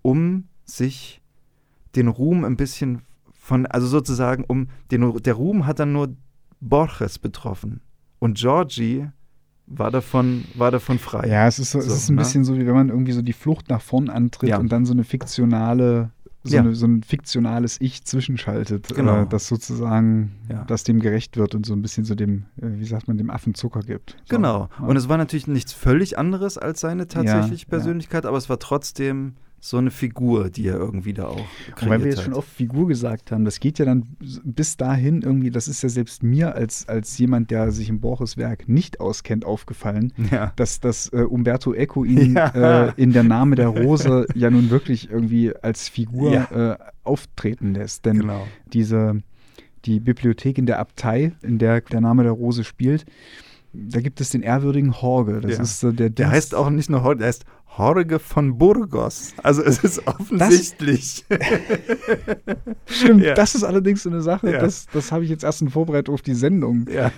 um sich den Ruhm ein bisschen von, also sozusagen, um den, der Ruhm hat dann nur Borges betroffen. Und Georgie war davon, war davon frei. Ja, es ist, so, es ist ein ne? bisschen so, wie wenn man irgendwie so die Flucht nach vorn antritt ja. und dann so eine fiktionale, so, ja. eine, so ein fiktionales Ich zwischenschaltet, äh, genau. äh, das sozusagen, ja. das dem gerecht wird und so ein bisschen so dem, äh, wie sagt man, dem Affen Zucker gibt. So. Genau. Und es war natürlich nichts völlig anderes als seine tatsächliche Persönlichkeit, aber es war trotzdem so eine Figur, die er irgendwie da auch kreiert Weil wir jetzt hat. schon oft Figur gesagt haben, das geht ja dann bis dahin irgendwie, das ist ja selbst mir als, als jemand, der sich im Borges Werk nicht auskennt, aufgefallen, ja. dass, dass äh, Umberto Eco ihn ja. äh, in der Name der Rose ja nun wirklich irgendwie als Figur ja. äh, auftreten lässt. Denn genau. diese, die Bibliothek in der Abtei, in der der Name der Rose spielt, da gibt es den ehrwürdigen Horge. Das ist so der, der heißt auch nicht nur Horge, der heißt Jorge von Burgos. Also es ist offensichtlich. Das, stimmt, ja. das ist allerdings so eine Sache, ja. das, das habe ich jetzt erst in Vorbereitung auf die Sendung ja.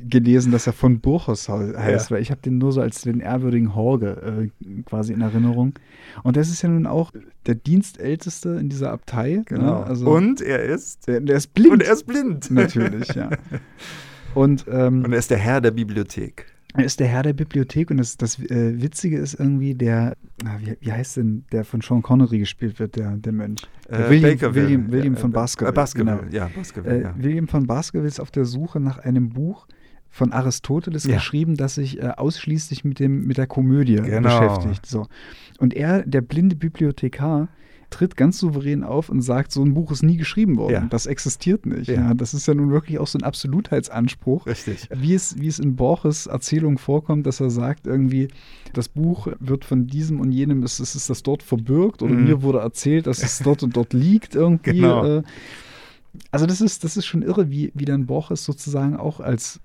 gelesen, dass er von Burgos heißt, weil ich habe den nur so als den ehrwürdigen Jorge äh, quasi in Erinnerung. Und das ist ja nun auch der Dienstälteste in dieser Abtei. Ne? Genau. Ne? Also, Und er ist? Der, der ist blind. Und er ist blind. Natürlich, ja. Und, ähm, Und er ist der Herr der Bibliothek. Er ist der Herr der Bibliothek und das, das äh, Witzige ist irgendwie der, ah, wie, wie, heißt denn, der von Sean Connery gespielt wird, der, der Mönch? Äh, William, William, William, von Baskerville. Äh, Baskerville, genau. ja, Baskerville, äh, ja. William von Baskerville ist auf der Suche nach einem Buch von Aristoteles ja. geschrieben, das sich äh, ausschließlich mit, dem, mit der Komödie genau. beschäftigt. So. Und er, der blinde Bibliothekar, tritt ganz souverän auf und sagt, so ein Buch ist nie geschrieben worden. Ja. Das existiert nicht. Ja. ja. das ist ja nun wirklich auch so ein Absolutheitsanspruch. Richtig. Wie es, wie es in Borges Erzählung vorkommt, dass er sagt, irgendwie, das Buch wird von diesem und jenem, es ist, ist das dort verbürgt oder mhm. mir wurde erzählt, dass es dort und dort liegt irgendwie. Genau. Äh, also das ist, das ist schon irre, wie, wie dann Borges sozusagen auch als,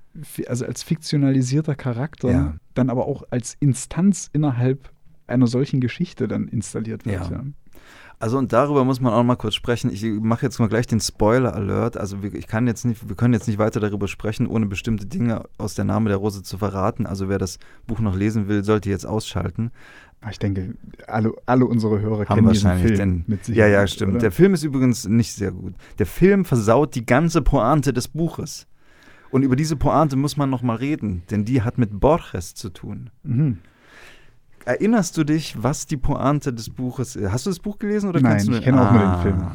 also als fiktionalisierter Charakter, ja. dann aber auch als Instanz innerhalb einer solchen Geschichte dann installiert wird. Ja. ja. Also und darüber muss man auch mal kurz sprechen. Ich mache jetzt mal gleich den Spoiler-Alert. Also wir, ich kann jetzt nicht, wir können jetzt nicht weiter darüber sprechen, ohne bestimmte Dinge aus der Name der Rose zu verraten. Also wer das Buch noch lesen will, sollte jetzt ausschalten. Ah, ich denke, alle, alle unsere Hörer Haben kennen diesen Film den, mit Sicherheit. Ja, ja, stimmt. Oder? Der Film ist übrigens nicht sehr gut. Der Film versaut die ganze Pointe des Buches. Und über diese Pointe muss man noch mal reden, denn die hat mit Borges zu tun. Mhm. Erinnerst du dich, was die Pointe des Buches ist? Hast du das Buch gelesen oder Nein, kannst du ich kenne auch nur den Film.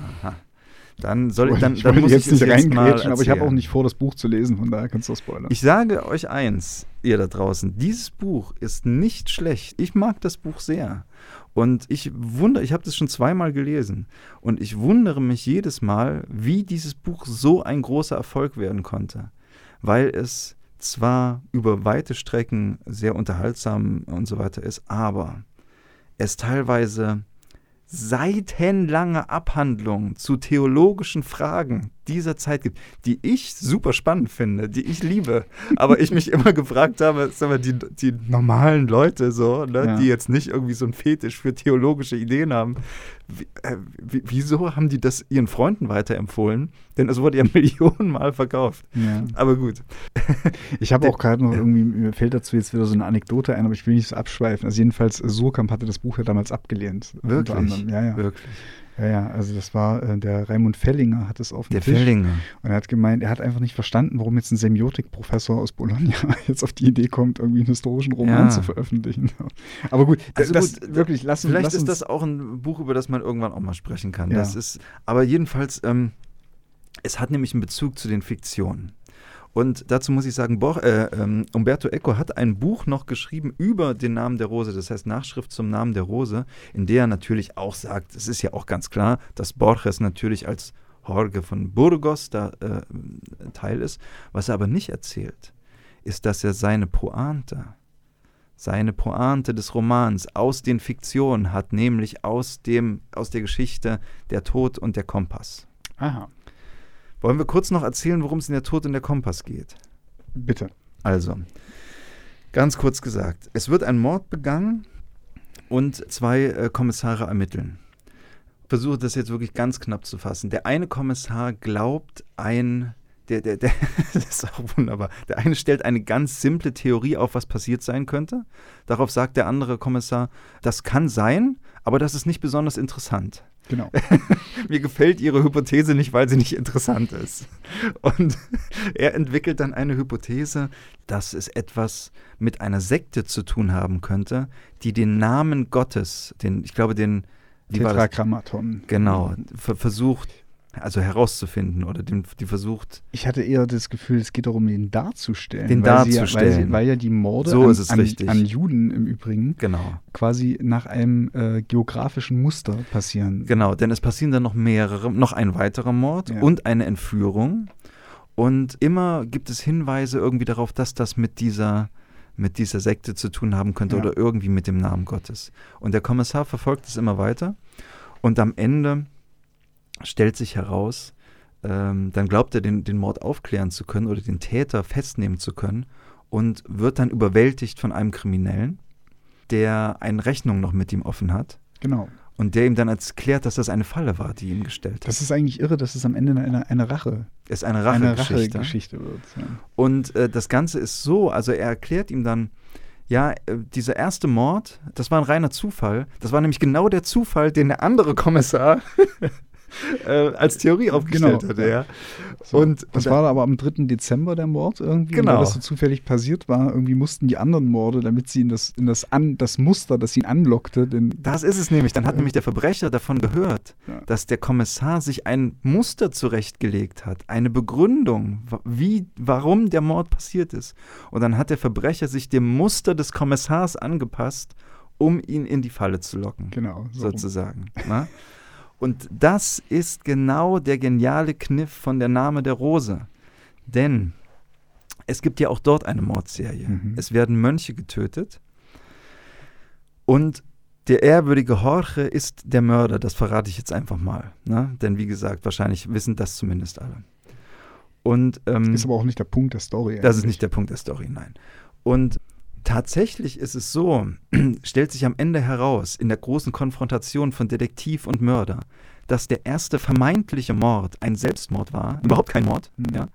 Dann soll ich dann, dann muss jetzt ich nicht reingrätschen, aber ich habe auch nicht vor, das Buch zu lesen, von daher kannst du spoilern. Ich sage euch eins, ihr da draußen, dieses Buch ist nicht schlecht. Ich mag das Buch sehr. Und ich wundere, ich habe das schon zweimal gelesen und ich wundere mich jedes Mal, wie dieses Buch so ein großer Erfolg werden konnte, weil es zwar über weite Strecken sehr unterhaltsam und so weiter ist, aber es teilweise seitenlange Abhandlungen zu theologischen Fragen dieser Zeit gibt, die ich super spannend finde, die ich liebe, aber ich mich immer gefragt habe, sag mal, die, die normalen Leute so, ne, ja. die jetzt nicht irgendwie so einen Fetisch für theologische Ideen haben, wie, äh, wieso haben die das ihren Freunden weiterempfohlen? Denn es wurde ja Millionenmal verkauft. Ja. Aber gut. Ich habe auch gerade noch irgendwie, mir fällt dazu jetzt wieder so eine Anekdote ein, aber ich will nicht so abschweifen. Also jedenfalls, Surkamp hatte das Buch ja damals abgelehnt. Wirklich? Ja, ja. Wirklich. Ja, ja, also das war, äh, der Raimund Fellinger hat es auf dem der Tisch. Fellinger. Und er hat gemeint, er hat einfach nicht verstanden, warum jetzt ein Semiotikprofessor aus Bologna jetzt auf die Idee kommt, irgendwie einen historischen Roman ja. zu veröffentlichen. Aber gut, also das gut, wirklich lassen Vielleicht lass ist das auch ein Buch, über das man irgendwann auch mal sprechen kann. Ja. Das ist, aber jedenfalls, ähm, es hat nämlich einen Bezug zu den Fiktionen. Und dazu muss ich sagen, Bo äh, ähm, Umberto Eco hat ein Buch noch geschrieben über den Namen der Rose, das heißt Nachschrift zum Namen der Rose, in der er natürlich auch sagt, es ist ja auch ganz klar, dass Borges natürlich als Jorge von Burgos da äh, Teil ist. Was er aber nicht erzählt, ist, dass er seine Pointe, seine Pointe des Romans aus den Fiktionen hat, nämlich aus, dem, aus der Geschichte Der Tod und der Kompass. Aha. Wollen wir kurz noch erzählen, worum es in der Tod und der Kompass geht? Bitte. Also, ganz kurz gesagt, es wird ein Mord begangen und zwei äh, Kommissare ermitteln. Versuche das jetzt wirklich ganz knapp zu fassen. Der eine Kommissar glaubt, ein der, der, der, das ist auch wunderbar. Der eine stellt eine ganz simple Theorie auf, was passiert sein könnte. Darauf sagt der andere Kommissar, das kann sein, aber das ist nicht besonders interessant. Genau. Mir gefällt Ihre Hypothese nicht, weil sie nicht interessant ist. Und er entwickelt dann eine Hypothese, dass es etwas mit einer Sekte zu tun haben könnte, die den Namen Gottes, den, ich glaube, den Tetragrammaton. Genau, versucht also herauszufinden oder den, die versucht. Ich hatte eher das Gefühl, es geht darum, den darzustellen. Den weil darzustellen. Sie, weil, sie, weil, ja die Morde so an, an, an, Juden im Übrigen genau. quasi nach einem äh, geografischen Muster passieren. Genau, denn es passieren dann noch mehrere, noch ein weiterer Mord ja. und eine Entführung. Und immer gibt es Hinweise irgendwie darauf, dass das mit dieser mit dieser Sekte zu tun haben könnte ja. oder irgendwie mit dem Namen Gottes. Und der Kommissar verfolgt es immer weiter. Und am Ende stellt sich heraus, ähm, dann glaubt er, den, den Mord aufklären zu können oder den Täter festnehmen zu können und wird dann überwältigt von einem Kriminellen, der eine Rechnung noch mit ihm offen hat. Genau. Und der ihm dann erklärt, dass das eine Falle war, die ihm gestellt hat. Das ist eigentlich irre, dass es am Ende eine, eine Rache ist. Eine Rache-Geschichte. Wird. Ja. Und äh, das Ganze ist so, also er erklärt ihm dann, ja, äh, dieser erste Mord, das war ein reiner Zufall. Das war nämlich genau der Zufall, den der andere Kommissar äh, als Theorie aufgestellt genau, hatte. Ja. So, und, das und war aber am 3. Dezember der Mord irgendwie, genau. weil das so zufällig passiert war. Irgendwie mussten die anderen Morde, damit sie in das, in das, an, das Muster, das ihn anlockte. Den, das ist es nämlich. Dann hat äh, nämlich der Verbrecher davon gehört, ja. dass der Kommissar sich ein Muster zurechtgelegt hat, eine Begründung, wie, warum der Mord passiert ist. Und dann hat der Verbrecher sich dem Muster des Kommissars angepasst, um ihn in die Falle zu locken. Genau. So sozusagen. Und das ist genau der geniale Kniff von der Name der Rose. Denn es gibt ja auch dort eine Mordserie. Mhm. Es werden Mönche getötet. Und der ehrwürdige Jorge ist der Mörder, das verrate ich jetzt einfach mal. Ne? Denn wie gesagt, wahrscheinlich wissen das zumindest alle. Und, ähm, ist aber auch nicht der Punkt der Story. Das ist nicht der Punkt der Story, nein. Und Tatsächlich ist es so, stellt sich am Ende heraus, in der großen Konfrontation von Detektiv und Mörder, dass der erste vermeintliche Mord ein Selbstmord war, überhaupt kein Mord, mhm. ja,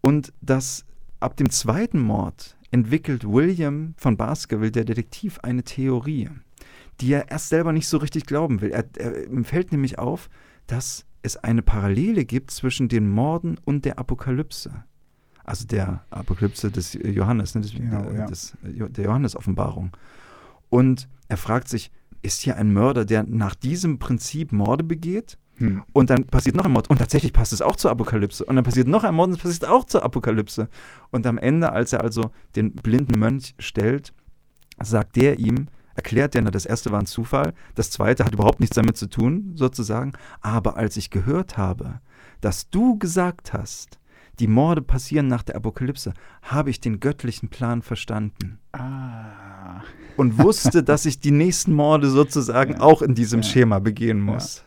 und dass ab dem zweiten Mord entwickelt William von Baskerville, der Detektiv, eine Theorie, die er erst selber nicht so richtig glauben will. Er, er, ihm fällt nämlich auf, dass es eine Parallele gibt zwischen den Morden und der Apokalypse also der Apokalypse des Johannes, ne, des, genau, der, ja. des, der Johannes-Offenbarung. Und er fragt sich, ist hier ein Mörder, der nach diesem Prinzip Morde begeht? Hm. Und dann passiert noch ein Mord. Und tatsächlich passt es auch zur Apokalypse. Und dann passiert noch ein Mord und es passiert auch zur Apokalypse. Und am Ende, als er also den blinden Mönch stellt, sagt der ihm, erklärt der, das erste war ein Zufall, das zweite hat überhaupt nichts damit zu tun, sozusagen. Aber als ich gehört habe, dass du gesagt hast, die Morde passieren nach der Apokalypse, habe ich den göttlichen Plan verstanden. Ah. Und wusste, dass ich die nächsten Morde sozusagen ja. auch in diesem ja. Schema begehen muss. Ja.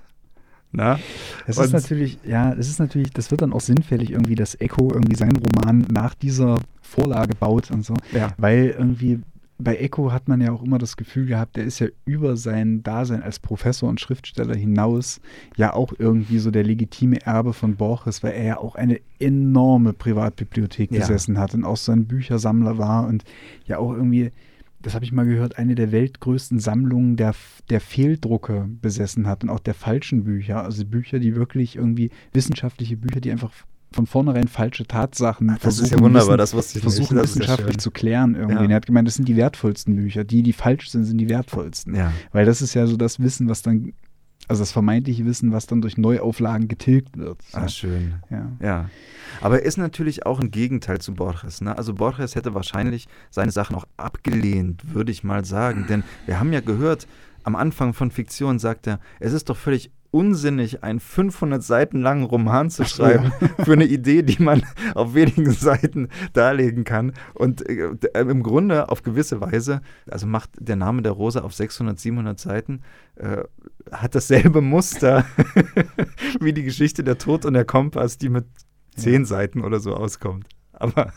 Na? Es ist natürlich, ja, es ist natürlich, das wird dann auch sinnfällig irgendwie, dass Echo irgendwie seinen Roman nach dieser Vorlage baut und so. Ja. Weil irgendwie bei Echo hat man ja auch immer das Gefühl gehabt, der ist ja über sein Dasein als Professor und Schriftsteller hinaus ja auch irgendwie so der legitime Erbe von Borges, weil er ja auch eine enorme Privatbibliothek ja. besessen hat und auch so ein Büchersammler war und ja auch irgendwie, das habe ich mal gehört, eine der weltgrößten Sammlungen der, der Fehldrucke besessen hat und auch der falschen Bücher, also Bücher, die wirklich irgendwie wissenschaftliche Bücher, die einfach von vornherein falsche Tatsachen Ach, das ist ja wunderbar, das wusste ich versuchen nicht. wissenschaftlich zu klären irgendwie. Ja. Er hat gemeint, das sind die wertvollsten Bücher. Die, die falsch sind, sind die wertvollsten. Ja. Weil das ist ja so das Wissen, was dann, also das vermeintliche Wissen, was dann durch Neuauflagen getilgt wird. Ah, schön. Ja. ja. Aber er ist natürlich auch ein Gegenteil zu Borges. Ne? Also Borges hätte wahrscheinlich seine Sachen auch abgelehnt, würde ich mal sagen. Denn wir haben ja gehört, am Anfang von Fiktion sagt er, es ist doch völlig unsinnig, einen 500 Seiten langen Roman zu schreiben für eine Idee, die man auf wenigen Seiten darlegen kann. Und äh, im Grunde auf gewisse Weise, also macht der Name der Rose auf 600, 700 Seiten, äh, hat dasselbe Muster wie die Geschichte der Tod und der Kompass, die mit zehn ja. Seiten oder so auskommt. Aber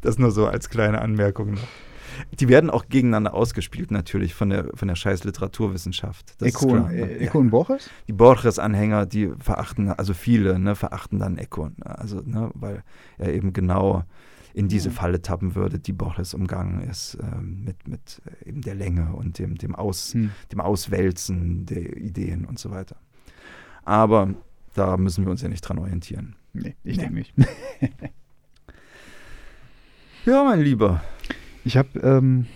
das nur so als kleine Anmerkung noch. Die werden auch gegeneinander ausgespielt, natürlich, von der, von der scheiß Literaturwissenschaft. Das Eco, und, äh, Eco und Borges? Die Borges-Anhänger, die verachten, also viele, ne, verachten dann Eco. Also, ne, weil er eben genau in diese Falle tappen würde, die Borges umgangen ist, ähm, mit, mit eben der Länge und dem, dem, Aus, hm. dem Auswälzen der Ideen und so weiter. Aber da müssen wir uns ja nicht dran orientieren. Nee, ich nee. denke nicht. ja, mein Lieber. Ich habe ähm,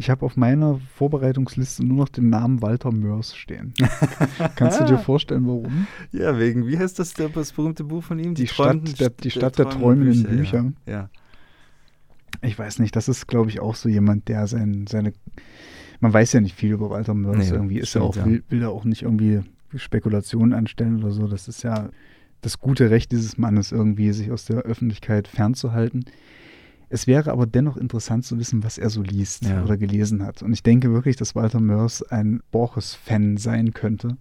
hab auf meiner Vorbereitungsliste nur noch den Namen Walter Mörs stehen. Kannst du dir vorstellen, warum? Ja, wegen, wie heißt das, das berühmte Buch von ihm? Die, die Stadt, der, die Stadt der, der träumenden Bücher. Bücher. Ja. ja. Ich weiß nicht, das ist, glaube ich, auch so jemand, der sein, seine. Man weiß ja nicht viel über Walter Mörs nee, irgendwie. Ist stimmt, er auch, ja. will, will er auch nicht irgendwie Spekulationen anstellen oder so. Das ist ja das gute Recht dieses Mannes, irgendwie sich aus der Öffentlichkeit fernzuhalten. Es wäre aber dennoch interessant zu wissen, was er so liest ja. oder gelesen hat. Und ich denke wirklich, dass Walter Mörs ein Borges-Fan sein könnte,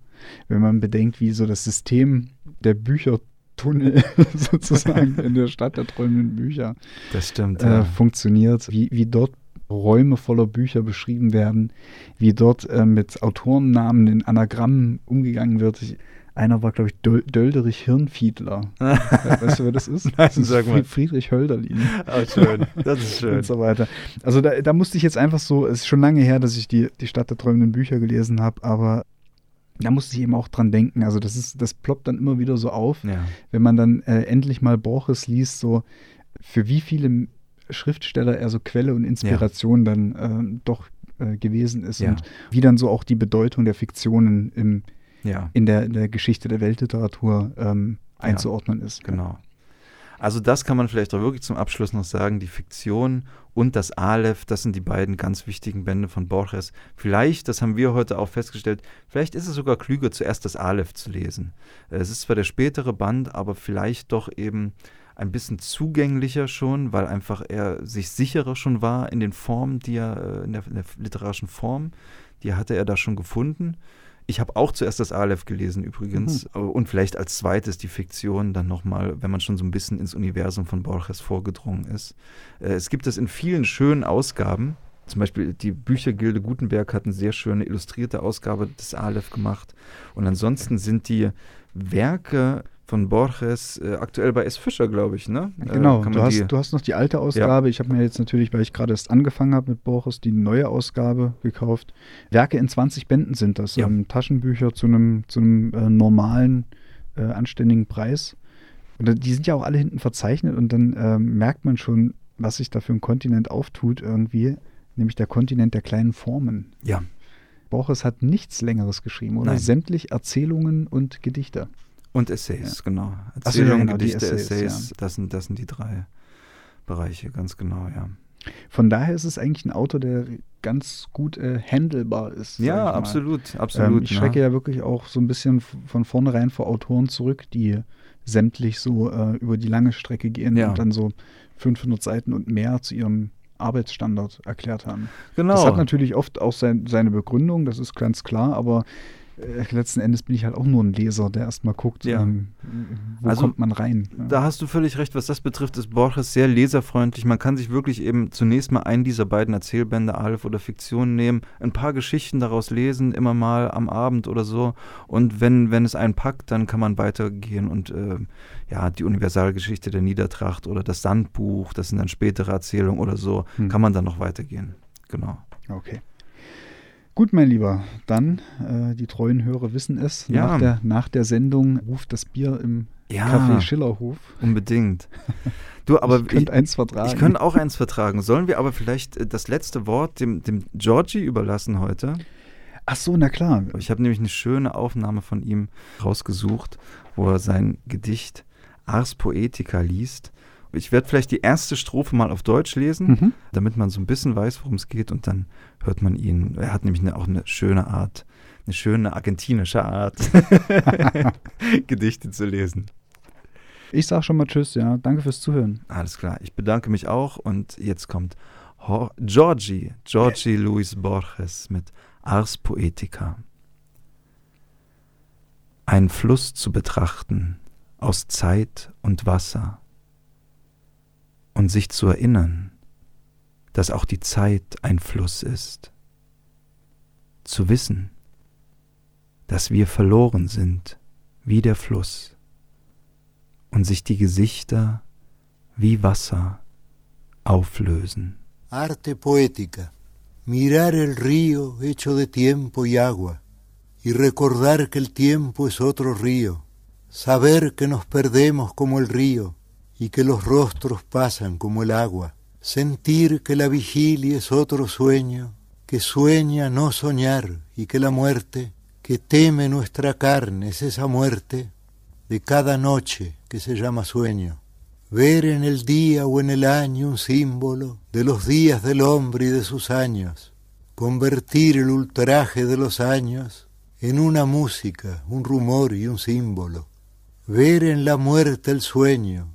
wenn man bedenkt, wie so das System der Büchertunnel sozusagen in der Stadt der träumenden Bücher das stimmt, äh, ja. funktioniert, wie, wie dort Räume voller Bücher beschrieben werden, wie dort äh, mit Autorennamen in Anagrammen umgegangen wird. Ich, einer war, glaube ich, Döl Dölderich Hirnfiedler. weißt du, wer das ist? Nein, das ist sag mal. Friedrich Hölderlin. Oh, schön. Das ist schön. Und so weiter. Also da, da musste ich jetzt einfach so, es ist schon lange her, dass ich die, die Stadt der träumenden Bücher gelesen habe, aber da musste ich eben auch dran denken. Also das ist, das ploppt dann immer wieder so auf, ja. wenn man dann äh, endlich mal Borges liest, so für wie viele Schriftsteller er so Quelle und Inspiration ja. dann äh, doch äh, gewesen ist ja. und wie dann so auch die Bedeutung der Fiktionen im, ja. in, der, in der Geschichte der Weltliteratur ähm, einzuordnen ist. Genau. Also das kann man vielleicht auch wirklich zum Abschluss noch sagen. Die Fiktion und das Aleph, das sind die beiden ganz wichtigen Bände von Borges. Vielleicht, das haben wir heute auch festgestellt, vielleicht ist es sogar klüger, zuerst das Aleph zu lesen. Es ist zwar der spätere Band, aber vielleicht doch eben ein bisschen zugänglicher schon, weil einfach er sich sicherer schon war in den Formen, die er, äh, in der, in der literarischen Form, die hatte er da schon gefunden. Ich habe auch zuerst das Aleph gelesen übrigens mhm. und vielleicht als zweites die Fiktion dann nochmal, wenn man schon so ein bisschen ins Universum von Borges vorgedrungen ist. Äh, es gibt es in vielen schönen Ausgaben. Zum Beispiel die Büchergilde Gutenberg hat eine sehr schöne illustrierte Ausgabe des Aleph gemacht. Und ansonsten sind die Werke von Borges, äh, aktuell bei S. Fischer, glaube ich, ne? Äh, genau, du, hast, du hast noch die alte Ausgabe. Ja. Ich habe mir jetzt natürlich, weil ich gerade erst angefangen habe mit Borges, die neue Ausgabe gekauft. Werke in 20 Bänden sind das. Ja. Ähm, Taschenbücher zu einem zu äh, normalen, äh, anständigen Preis. Und die sind ja auch alle hinten verzeichnet und dann ähm, merkt man schon, was sich da für ein Kontinent auftut irgendwie, nämlich der Kontinent der kleinen Formen. Ja. Borges hat nichts Längeres geschrieben, oder? Nein. Sämtlich Erzählungen und Gedichte. Und Essays, ja. genau. Erzählungen, so, ja, genau, Gedichte, Essays, Essays ja. das, sind, das sind die drei Bereiche, ganz genau, ja. Von daher ist es eigentlich ein Auto, der ganz gut äh, handelbar ist. Ja, absolut, absolut. Ähm, ich schrecke ja. wirklich auch so ein bisschen von vornherein vor Autoren zurück, die sämtlich so äh, über die lange Strecke gehen und dann so 500 Seiten und mehr zu ihrem Arbeitsstandard erklärt haben. Genau. Das hat natürlich oft auch sein, seine Begründung, das ist ganz klar, aber letzten Endes bin ich halt auch nur ein Leser, der erstmal guckt, ja. ähm, wo also, kommt man rein. Ja. Da hast du völlig recht, was das betrifft, ist Borges sehr leserfreundlich. Man kann sich wirklich eben zunächst mal einen dieser beiden Erzählbände, Aleph oder Fiktion, nehmen, ein paar Geschichten daraus lesen, immer mal am Abend oder so. Und wenn, wenn es einen packt, dann kann man weitergehen und äh, ja, die Universalgeschichte der Niedertracht oder das Sandbuch, das sind dann spätere Erzählungen oder so, hm. kann man dann noch weitergehen. Genau. Okay. Gut, mein Lieber, dann, äh, die treuen Hörer wissen es, ja. nach, der, nach der Sendung ruft das Bier im ja, Café Schillerhof. Unbedingt. Du, aber ich könnte eins vertragen. Ich könnte auch eins vertragen. Sollen wir aber vielleicht äh, das letzte Wort dem, dem Georgie überlassen heute? Ach so, na klar. Ich habe nämlich eine schöne Aufnahme von ihm rausgesucht, wo er sein Gedicht Ars Poetica liest. Ich werde vielleicht die erste Strophe mal auf Deutsch lesen, mhm. damit man so ein bisschen weiß, worum es geht und dann hört man ihn. Er hat nämlich eine, auch eine schöne Art, eine schöne argentinische Art, Gedichte zu lesen. Ich sag schon mal Tschüss, ja. Danke fürs Zuhören. Alles klar. Ich bedanke mich auch und jetzt kommt Georgi, Georgi Luis Borges mit Ars Poetica. Ein Fluss zu betrachten aus Zeit und Wasser und sich zu erinnern, dass auch die Zeit ein Fluss ist. Zu wissen, dass wir verloren sind wie der Fluss und sich die Gesichter wie Wasser auflösen. Arte poética. Mirar el río hecho de tiempo y agua y recordar que el tiempo es otro río. Saber que nos perdemos como el río y que los rostros pasan como el agua. Sentir que la vigilia es otro sueño, que sueña no soñar y que la muerte, que teme nuestra carne, es esa muerte de cada noche que se llama sueño. Ver en el día o en el año un símbolo de los días del hombre y de sus años. Convertir el ultraje de los años en una música, un rumor y un símbolo. Ver en la muerte el sueño,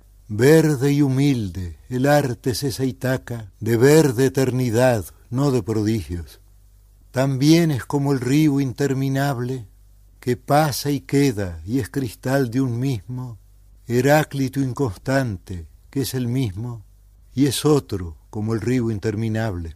Verde y humilde, el arte es esa Itaca de verde eternidad, no de prodigios. También es como el río interminable que pasa y queda y es cristal de un mismo Heráclito inconstante, que es el mismo, y es otro como el río interminable.